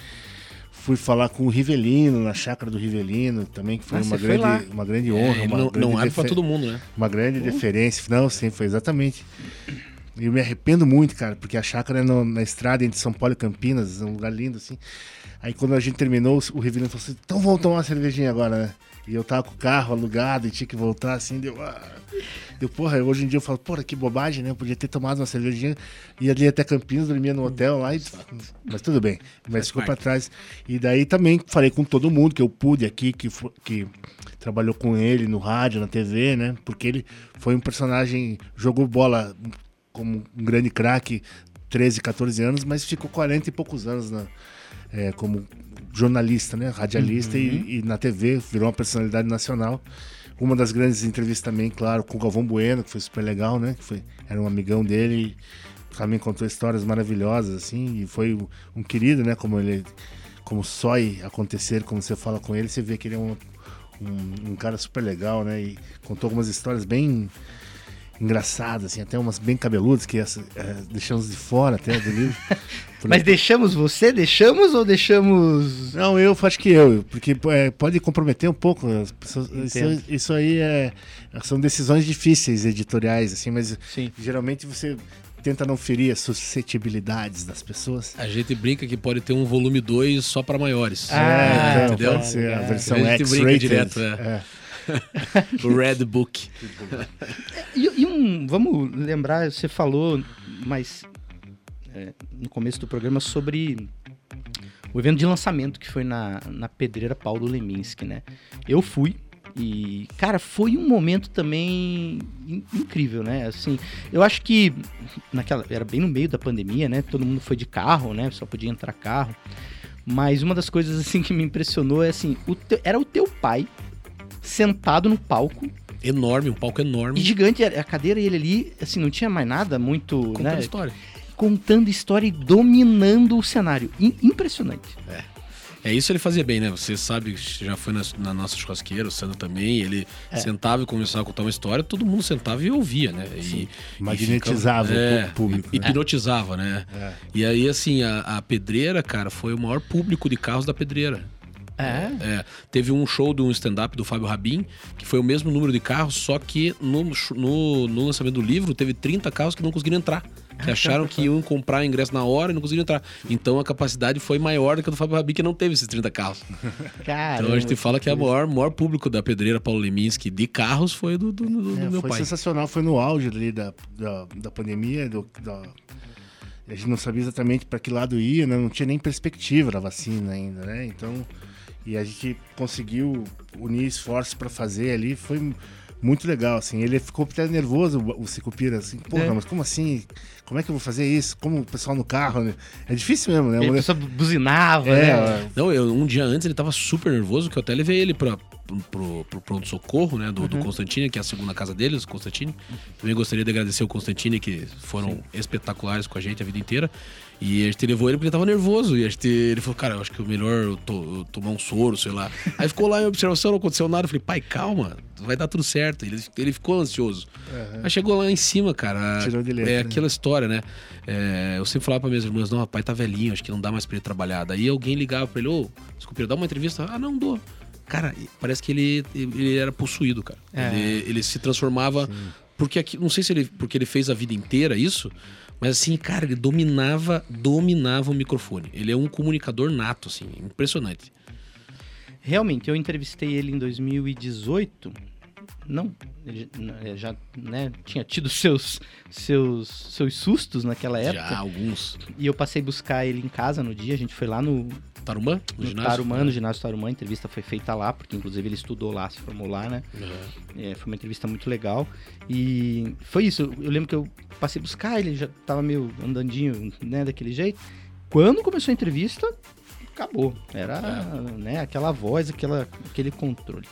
C: Fui falar com o Rivelino, na chácara do Rivelino, também, que foi
A: Ah,
C: uma,
A: você foi
C: grande, uma grande honra.
B: É,
C: uma
B: não,
C: grande
B: não abre pra todo mundo, né?
C: uma grande deferência. Não, sim, foi exatamente. E eu me arrependo muito, cara, porque a chácara é no- na estrada entre São Paulo e Campinas, é um lugar lindo, assim. Aí quando a gente terminou, o Rivelino falou assim: então vamos tomar uma cervejinha agora, né? E eu tava com o carro alugado e tinha que voltar, assim, deu. Ah. Deu, porra, hoje em dia eu falo, porra, que bobagem, né? Eu podia ter tomado uma cervejinha, ia ali até Campinas, dormia no hotel lá, e... mas tudo bem. Mas ficou pra trás. E daí também falei com todo mundo que eu pude aqui, que, que trabalhou com ele no rádio, na TV, né? Porque ele foi um personagem, jogou bola como um grande craque, 13, 14 anos, mas ficou 40 e poucos anos na, é, como jornalista, né? Radialista e, e na TV, virou uma personalidade nacional. Uma das grandes entrevistas também, claro, com o Galvão Bueno, que foi super legal, né? Que foi, era um amigão dele, também contou histórias maravilhosas, assim, e foi um, querido, né? Como ele, como só acontecer, como você fala com ele, você vê que ele é um, um, um cara super legal, né? E contou algumas histórias bem engraçadas, assim, até umas bem cabeludas, que essa, é, deixamos de fora até do livro. [LAUGHS]
A: Mas deixamos você? Deixamos ou deixamos.
C: Não, eu acho que eu, porque é, pode comprometer um pouco as pessoas. Isso, isso aí é, são decisões difíceis editoriais, assim, mas
A: Sim.
C: geralmente você tenta não ferir as suscetibilidades das pessoas.
B: A gente brinca que pode ter um volume 2 só pra maiores.
A: Ah,
C: é, então,
B: entendeu?
C: pode ser a
A: Ah,
C: versão
B: a gente brinca
C: X-rated.
B: direto, é.
C: é. [LAUGHS]
B: O Red Book.
A: E, e um. Vamos lembrar, você falou mais é, no começo do programa sobre o evento de lançamento que foi na, na pedreira Paulo Leminski, né? Eu fui. E, cara, foi um momento também in- incrível, né? Assim, eu acho que naquela era bem no meio da pandemia, né? Todo mundo foi de carro, né? Só podia entrar carro. Mas uma das coisas assim que me impressionou é assim, o era o teu pai sentado no palco
B: Enorme, um palco
A: e
B: enorme.
A: gigante, a cadeira e ele ali, assim, não tinha mais nada muito,
B: Contando
A: né?
B: história.
A: Contando história e dominando o cenário. I- impressionante.
B: É isso ele fazia bem, né? Você sabe, já foi na, na nossa churrasqueira, o Sandro também, ele
A: É.
B: sentava e começava a contar uma história, todo mundo sentava e ouvia, né? E,
C: Magnetizava
B: e ficava-
C: o público, né?
B: Hipnotizava, né?
C: É.
B: E aí, assim, a, a pedreira, cara, foi o maior público de carros da pedreira.
A: É.
B: É, teve um show de um stand-up do Fábio Rabin, que foi o mesmo número de carros, só que no, no, no lançamento do livro teve 30 carros que não conseguiram entrar. Que acharam que iam comprar ingresso na hora e não conseguiram entrar. Então a capacidade foi maior do que a do Fábio Rabin, que não teve esses 30 carros.
A: Cara. [LAUGHS]
B: Então a gente fala que é o maior, maior público da pedreira Paulo Leminski de carros foi do, do, do- do
C: É,
B: meu
C: foi
B: pai.
C: sensacional, foi no auge ali da, da, da pandemia, do, da- a gente não sabia exatamente para que lado ia, né? não tinha nem perspectiva da vacina ainda, né? Então, e a gente conseguiu unir esforços para fazer ali, foi muito legal, assim. Ele ficou até nervoso, o Sicupira, assim, porra,
A: É.
C: mas como assim? Como é que eu vou fazer isso? Como o pessoal no carro, né? É difícil mesmo, né?
A: Ele
C: Mulher-
A: só buzinava,
C: É,
A: né?
B: Não, eu, um dia antes ele tava super nervoso, que eu até levei ele pra, pro, pro, pro pronto-socorro, né, do, do Constantine, que é a segunda casa deles, o Constantine. Também gostaria de agradecer o Constantine, que foram espetaculares com a gente a vida inteira. E a gente levou ele porque ele tava nervoso. E a gente, ele falou, cara, eu acho que é melhor eu, to- eu tomar um soro, sei lá. Aí ficou lá em observação, não aconteceu nada. Eu falei, pai, calma, vai dar tudo certo. Ele, ele ficou ansioso. Aí chegou lá em cima, cara.
C: Tirou de letra,
B: é
C: né?
B: aquela história, né? É, eu sempre falava para minhas irmãs, não, pai tá velhinho, acho que não dá mais pra ele trabalhar. Daí alguém ligava pra ele, ô, desculpa, dá uma entrevista. Ah, não, dou. Cara, parece que ele, ele era possuído, cara.
A: É.
B: Ele, ele se transformava. Porque aqui, não sei se ele. Porque ele fez a vida inteira isso. Mas assim, cara, ele dominava, dominava o microfone. Ele é um comunicador nato, assim, impressionante.
A: Realmente, eu entrevistei ele em 2018. Não, ele já- já né, tinha tido seus, seus, seus sustos naquela época.
B: Já alguns.
A: E eu passei a buscar ele em casa no dia. A gente foi lá no,
B: Tarumã? No,
A: no
B: ginásio?
A: Tarumã, no ginásio Tarumã. A entrevista foi feita lá, porque inclusive ele estudou lá, se formou lá, né?
B: Uhum.
A: É, foi uma entrevista muito legal. E foi isso. Eu, lembro que eu passei a buscar, ele já tava meio andandinho, né, daquele jeito. Quando começou a entrevista, acabou. Era né, aquela voz, aquela, aquele controle.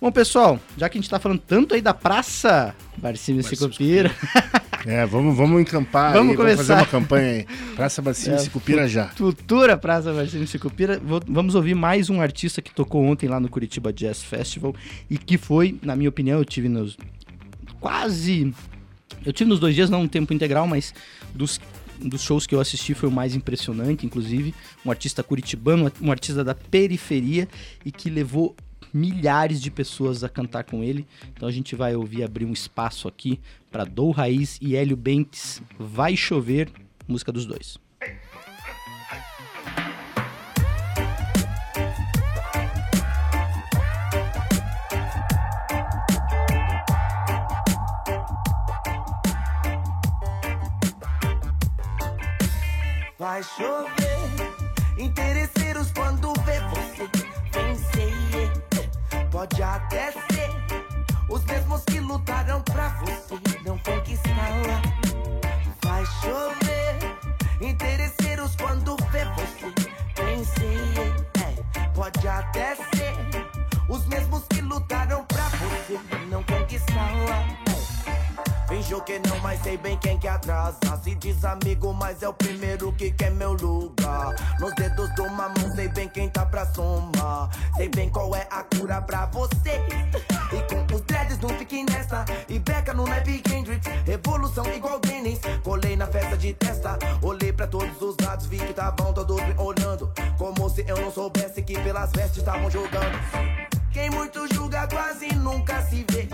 A: Bom, pessoal, já que a gente tá falando tanto aí da Praça Barcimo Sicupira, [LAUGHS]
C: É, vamos, vamos encampar
A: Vamos
C: aí,
A: começar.
C: vamos fazer uma campanha aí. Praça Barcimo
A: É,
C: Sicupira já.
A: futura Praça Barcimo Sicupira, vamos ouvir mais um artista que tocou ontem lá no Curitiba Jazz Festival e que foi, na minha opinião, eu tive nos quase eu tive nos dois dias, não um tempo integral, mas dos, dos shows que eu assisti foi o mais impressionante, inclusive. Um artista curitibano, um artista da periferia e que levou milhares de pessoas a cantar com ele. Então a gente vai ouvir abrir um espaço aqui para Dou Raiz e Hélio Bentes. Vai chover, música dos dois.
E: Vai chover, interesseiros quando vê você. Pode até ser os mesmos que lutaram pra você não conquistá-la. Vai chover, interesseiros quando vê você vencer. É, pode até ser os mesmos que lutaram pra você não conquistá-la. Finjo que não, mas sei bem quem que atrasa. Se diz amigo, mas é o primeiro que quer meu lugar. Nos dedos de uma mão, sei bem quem tá pra somar. Sei bem qual é a cura pra você. E com os dreads não fiquem nessa. E beca no naipe Kendricks. Revolução igual Dennis. Colei na festa de testa. Olhei pra todos os lados, vi que estavam todos me olhando. Como se eu não soubesse que pelas vestes estavam jogando. Quem muito julga quase nunca se vê.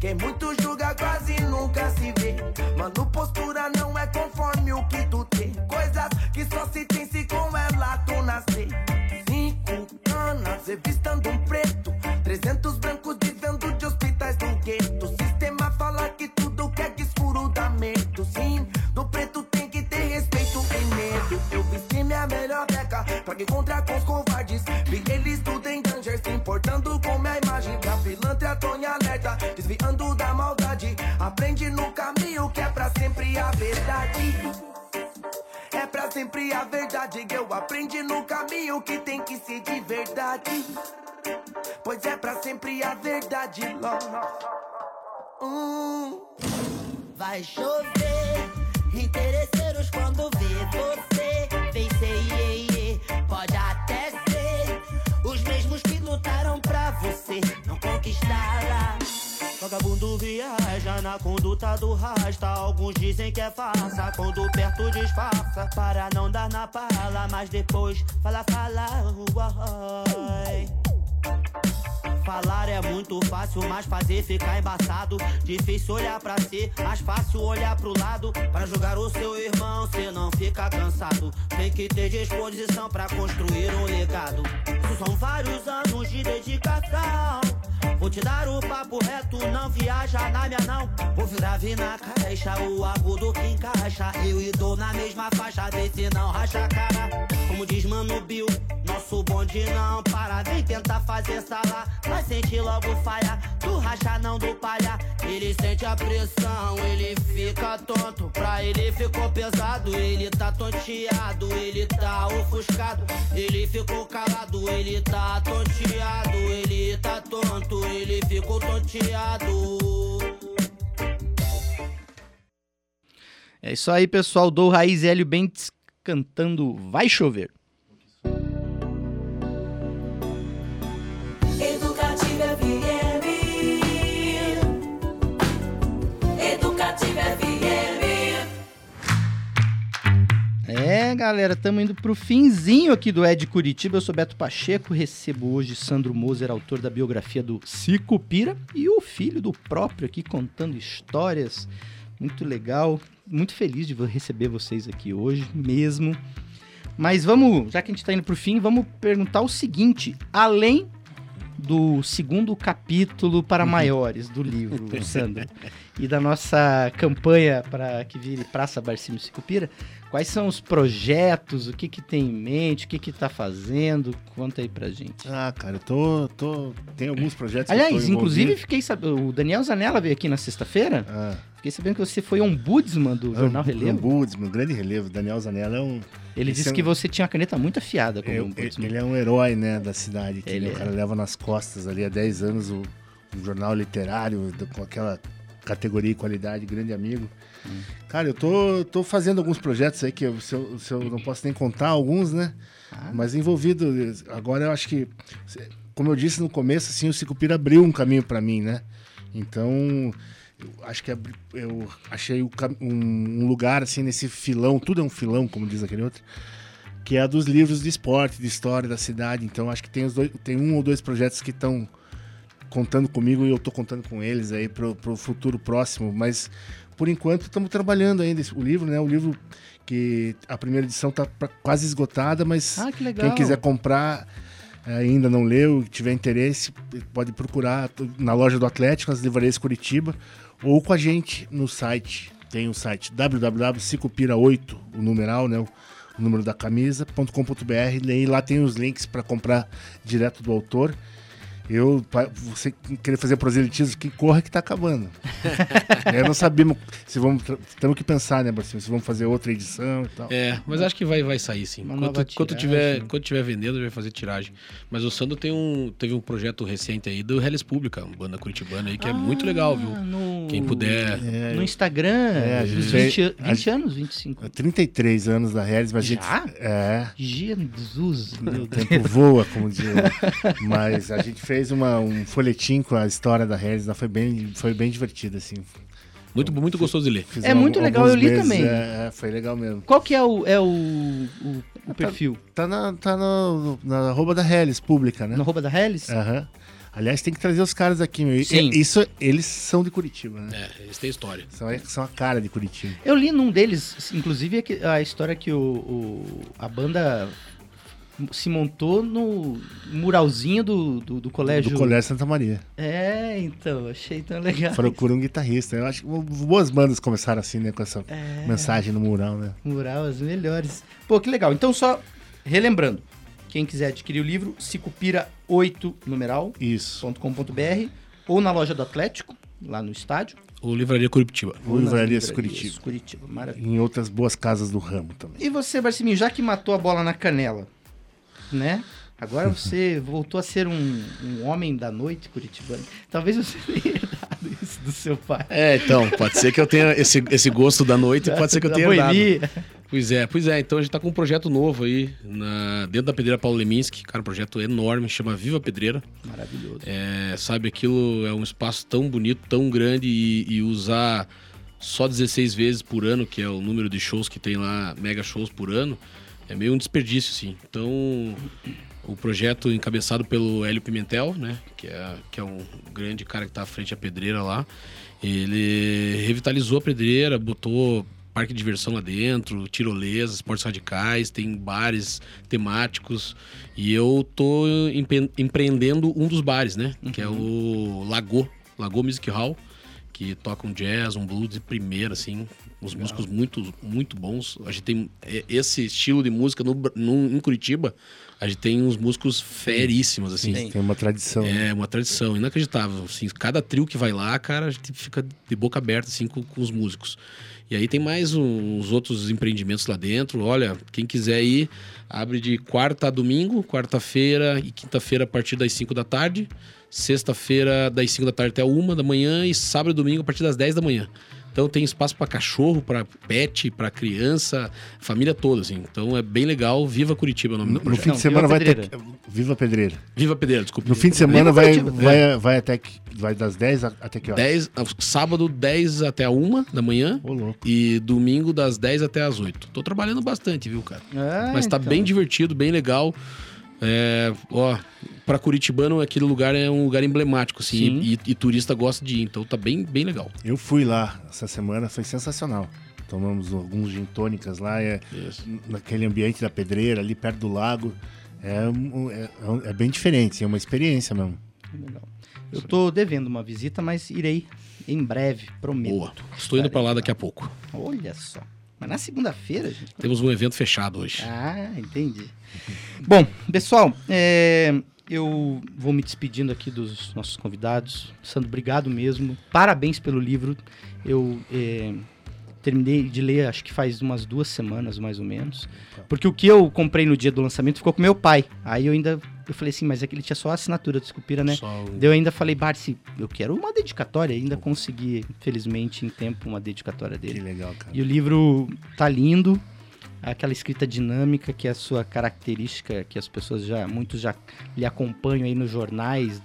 E: Quem muito julga quase nunca se vê. Mano, postura não é conforme o que revistando um preto. Trezentos brancos vivendo de hospitais do gueto. Sistema fala que tudo que é escuro dá medo. Sim, do preto tem que ter respeito e medo. Eu vesti minha melhor beca pra encontrar com os covardes. Sempre a verdade. Eu aprendi no caminho que tem que ser de verdade. Pois é pra sempre a verdade, Lord. Hum. Vai chover, interesseiros quando vê você
I: Vagabundo viaja na conduta do rasta. Alguns dizem que é farsa, quando perto disfarça. Para não dar na pala, mas depois fala, fala. Uai. Falar é muito fácil, mas fazer fica embaçado. Difícil olhar pra si, mais fácil olhar pro lado. Pra julgar o seu irmão, cê não fica cansado. Tem que ter disposição pra construir um legado. São vários anos de dedicação. Vou te dar o papo reto, não viaja na minha não. Vou virar vir na caixa, o agudo que encaixa. Eu e dou na mesma faixa, vê se não racha a cara. Como diz Mano Bill, nosso bonde não para. Vem tentar fazer sala, vai sentir logo falha. Do racha não do palha. Ele sente a pressão, ele fica tonto. Pra ele ficou pesado, ele tá tonteado, ele tá ofuscado. Ele ficou calado, ele tá tonteado, ele tá tonto, ele ficou tonteado.
A: É isso aí, pessoal. Dou Raiz Hélio Bentes cantando Vai Chover. É, galera, estamos indo pro finzinho aqui do Ed Curitiba. Eu sou Beto Pacheco, recebo hoje Sandro Moser, autor da biografia do Cicupira, e o filho do próprio aqui contando histórias. Muito legal, muito feliz de receber vocês aqui hoje mesmo. Mas vamos, já que a gente tá indo pro fim, vamos perguntar o seguinte: além do segundo capítulo para maiores do livro, [LAUGHS] Sandro, e da nossa campanha para que vire Praça Barcimo Cicupira, quais são os projetos, o que que tem em mente, o que que tá fazendo? Conta aí pra gente.
C: Ah, cara, eu tô. tô tem alguns projetos. eu
A: Aliás, inclusive, fiquei sabendo, o Daniel Zanella veio aqui na sexta-feira,
C: Ah,
A: fiquei sabendo que você foi ombudsman do Jornal Relevo.
C: Ombudsman, grande relevo. Daniel Zanella é um.
A: Ele disse
C: é um-
A: que você tinha uma caneta muito afiada como
C: é-
A: ombudsman.
C: ele é um herói, né, da cidade. Que
A: Ele
C: o
A: é.
C: cara leva nas costas ali há 10 anos o, um jornal literário com aquela categoria e qualidade, grande amigo.
A: Hum.
C: Cara, eu tô, tô fazendo alguns projetos aí que eu, se eu, se eu não posso nem contar alguns, né?
A: Ah.
C: Mas envolvido. Agora eu acho que, como eu disse no começo, assim, o Cicupira abriu um caminho para mim, né? Então, eu acho que abri- eu achei o um, um lugar assim nesse filão, tudo é um filão, como diz aquele outro, que é a dos livros de esporte, de história da cidade. Então, acho que tem, os dois, tem um ou dois projetos que estão contando comigo e eu tô contando com eles aí pro, pro futuro próximo, mas por enquanto estamos trabalhando ainda o livro, né? O livro que a primeira edição tá pra- quase esgotada, mas
A: Ah, que
C: quem quiser comprar eh, ainda não leu, tiver interesse, pode procurar na loja do Atlético, nas livrarias Curitiba, ou com a gente no site. Tem o site www.cicupira8, o numeral, né? O número da camisa.com.br. E lá tem os links para comprar direto do autor. Eu, você querer fazer proselitismo, que corra que tá acabando. [LAUGHS] É, não sabemos se vamos. Temos que pensar, né, Barcinho? Se vamos fazer outra edição e tal.
B: É, mas acho que vai, vai sair sim. Quanto, quanto tiver, quando tiver vendendo, vai fazer tiragem. Mas o Sandro tem um, teve um projeto recente aí do Hellis Pública, uma banda curitibana aí, que é muito legal, viu?
A: Ah, no-
B: Quem puder.
C: É,
A: No Instagram,
C: É, a gente
A: dos
C: fez-
A: 20,
C: a
A: 20 anos, 25.
C: 33 anos da Harris, mas a gente.
A: Já?
C: É.
A: Jesus, meu
C: O tempo voa, como diz. [LAUGHS] Mas a gente fez uma, um folhetim com a história da Harris, lá foi bem, foi bem divertido, assim.
B: Muito, muito gostoso de ler.
C: Fizemos
A: É muito legal, eu li
C: meses,
A: também.
C: É, é, foi legal mesmo.
A: Qual que é o, é o, o, o perfil?
C: Tá na, tá no, na arroba da Harris, pública, né?
A: No arroba da Hellis?
C: Aham. Aliás, tem que trazer os caras aqui, meu.
A: Sim.
C: Isso, eles são de Curitiba, né?
B: É, eles têm história.
C: São, são a cara de Curitiba.
A: Eu li num deles, inclusive, é a história que o, o- a banda se montou no muralzinho do, do, do colégio.
C: Do Colégio Santa Maria.
A: É, então, achei tão legal.
C: Procura um guitarrista. Eu acho que boas bandas começaram assim, né? Com essa
A: É.
C: mensagem no mural, né?
A: Mural, as melhores. Pô, que legal. Então, só relembrando, quem quiser adquirir o livro, Cicupira8 numeral.com.br
C: Isso.
A: ou na loja do Atlético, lá no estádio.
B: O Livraria Curitiba.
A: Ou
C: livrarias Curitiba.
A: Curitiba, maravilha.
C: Em outras boas casas do ramo também.
A: E você, Barciminho, já que matou a bola na canela, né? Agora você voltou a ser um, um homem da noite curitibano. Talvez você [LAUGHS] tenha herdado isso do seu pai.
B: É, então, pode ser que eu tenha esse, esse gosto da noite, pode ser que eu tenha herdado. Pois é, pois é. Então a gente tá com um projeto novo aí, na, dentro da Pedreira Paulo Leminski. Cara, um projeto enorme, chama Viva Pedreira.
A: Maravilhoso.
B: É, sabe, aquilo é um espaço tão bonito, tão grande e, e usar só 16 vezes por ano, que é o número de shows que tem lá, mega shows por ano, é meio um desperdício, sim. Então, o projeto encabeçado pelo Hélio Pimentel, né, que é, que é um grande cara que tá à frente da pedreira lá, ele revitalizou a pedreira, botou parque de diversão lá dentro, tirolesas, esportes radicais, tem bares temáticos. E eu tô empreendendo um dos bares, né? Que é o Lago, Lago Music Hall, que toca um jazz, um blues de primeira, assim, Uns músicos muito, muito bons. A gente tem é, esse estilo de música no, no- em Curitiba. A gente tem uns músicos feríssimos, assim.
C: Tem uma tradição.
B: É, uma tradição inacreditável. Assim, cada trio que vai lá, cara, a gente fica de boca aberta assim, com, com os músicos. E aí tem mais uns outros empreendimentos lá dentro. Olha, quem quiser ir, abre de quarta a domingo, quarta-feira e quinta-feira a partir das 5 da tarde, sexta-feira das 5 da tarde até a 1 da manhã e sábado e domingo a partir das 10 da manhã. Então tem espaço para cachorro, para pet, para criança, família toda, assim. Então é bem legal. Viva Curitiba é o nome
C: No,
B: do
C: no fim de semana vai ter. Viva Pedreira.
B: Viva Pedreira, desculpa.
C: No fim de semana vai,
A: Curitiba.
C: vai, vai até que. Vai das 10 a- até que horas?
B: 10, sábado, 10 até a 1 da manhã.
C: Ô, louco.
B: E domingo, das 10 até as 8. Tô trabalhando bastante, viu, cara?
A: É,
B: Mas tá
A: então.
B: bem divertido, bem legal. É, ó, pra Curitibano, aquele lugar é um lugar emblemático, assim.
A: Sim.
B: E, e turista gosta de ir. Então tá bem, bem legal.
C: Eu fui lá essa semana, foi sensacional. Tomamos alguns gin tônicas lá, é,
B: Isso.
C: naquele ambiente da pedreira, ali perto do lago. É, um- é, é bem diferente, é uma experiência mesmo.
A: Legal. Eu tô devendo uma visita, mas irei em breve, prometo.
B: Boa. Estou indo pra lá daqui a pouco.
A: Olha só. Mas na segunda-feira, gente.
B: Temos um evento fechado hoje.
A: Ah, entendi. [LAUGHS] Bom, pessoal, é, eu vou me despedindo aqui dos nossos convidados. Sandro, obrigado mesmo. Parabéns pelo livro. Eu é, terminei de ler, acho que faz umas duas semanas, mais ou menos. Porque o que eu comprei no dia do lançamento ficou com meu pai. Aí eu ainda eu falei assim, mas é que ele tinha só a assinatura do Esculpira, né?
B: Só o-
A: Eu ainda falei, Barsi, eu quero uma dedicatória. Ainda consegui, felizmente, em tempo, uma dedicatória
C: Que
A: dele.
C: legal, cara.
A: E o livro tá lindo, aquela escrita dinâmica que é a sua característica, que as pessoas já, muitos já lhe acompanham aí nos jornais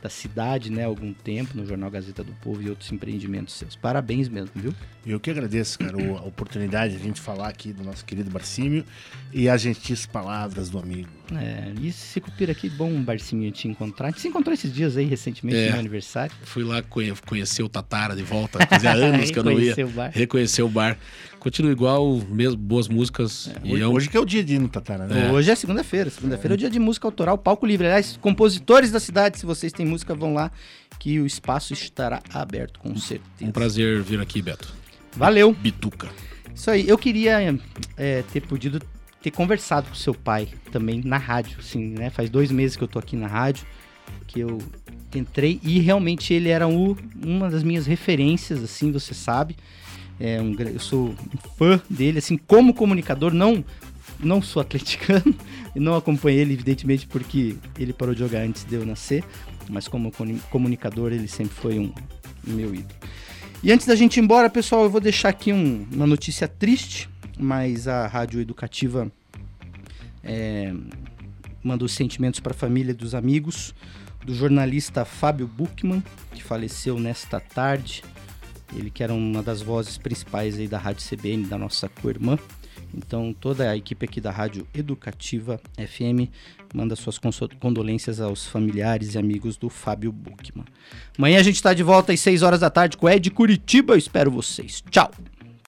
A: da cidade, né, há algum tempo, no Jornal Gazeta do Povo e outros empreendimentos seus. Parabéns mesmo, viu?
C: Eu que agradeço, cara, a oportunidade de a gente falar aqui do nosso querido Barcímio e as gentis palavras do amigo.
A: É, e esse Cupira aqui, bom, Barciminho, te encontrar. A gente se encontrou esses dias aí, recentemente,
B: É.
A: no meu aniversário.
B: Fui lá conhe- conhecer o Tatara de volta. Fazia [LAUGHS] anos que eu não ia.
A: O bar.
B: Reconhecer o bar. Continua igual, mesmo, boas músicas. e
C: Hoje,
B: é um-
C: hoje que é o dia de ir no Tatara, né?
A: Hoje é segunda-feira. Segunda-feira é o dia de música autoral, palco livre. Aliás, compositores da cidade, se vocês têm música, vão lá, que o espaço estará aberto, com certeza.
B: um prazer vir aqui, Beto.
A: Valeu.
B: Bituca.
A: Isso aí. Eu queria é, ter podido ter conversado com seu pai também na rádio, assim, né? Faz dois meses que eu tô aqui na rádio, que eu entrei e realmente ele era o- uma das minhas referências, assim, você sabe. É um, eu sou um fã dele, assim, como comunicador, não não sou atleticano [LAUGHS] e não acompanhei ele, evidentemente, porque ele parou de jogar antes de eu nascer, mas como comuni- comunicador ele sempre foi um, um meu ídolo. E antes da gente ir embora, pessoal, eu vou deixar aqui um- uma notícia triste, mas a Rádio Educativa é, mandou sentimentos para a família dos amigos do jornalista Fábio Buchmann, que faleceu nesta tarde. Ele que era uma das vozes principais aí da Rádio CBN, da nossa co-irmã. Então, toda a equipe aqui da Rádio Educativa FM manda suas condolências aos familiares e amigos do Fábio Buchmann. Amanhã a gente está de volta às 6 horas da tarde com o Ed Curitiba. Eu espero vocês. Tchau!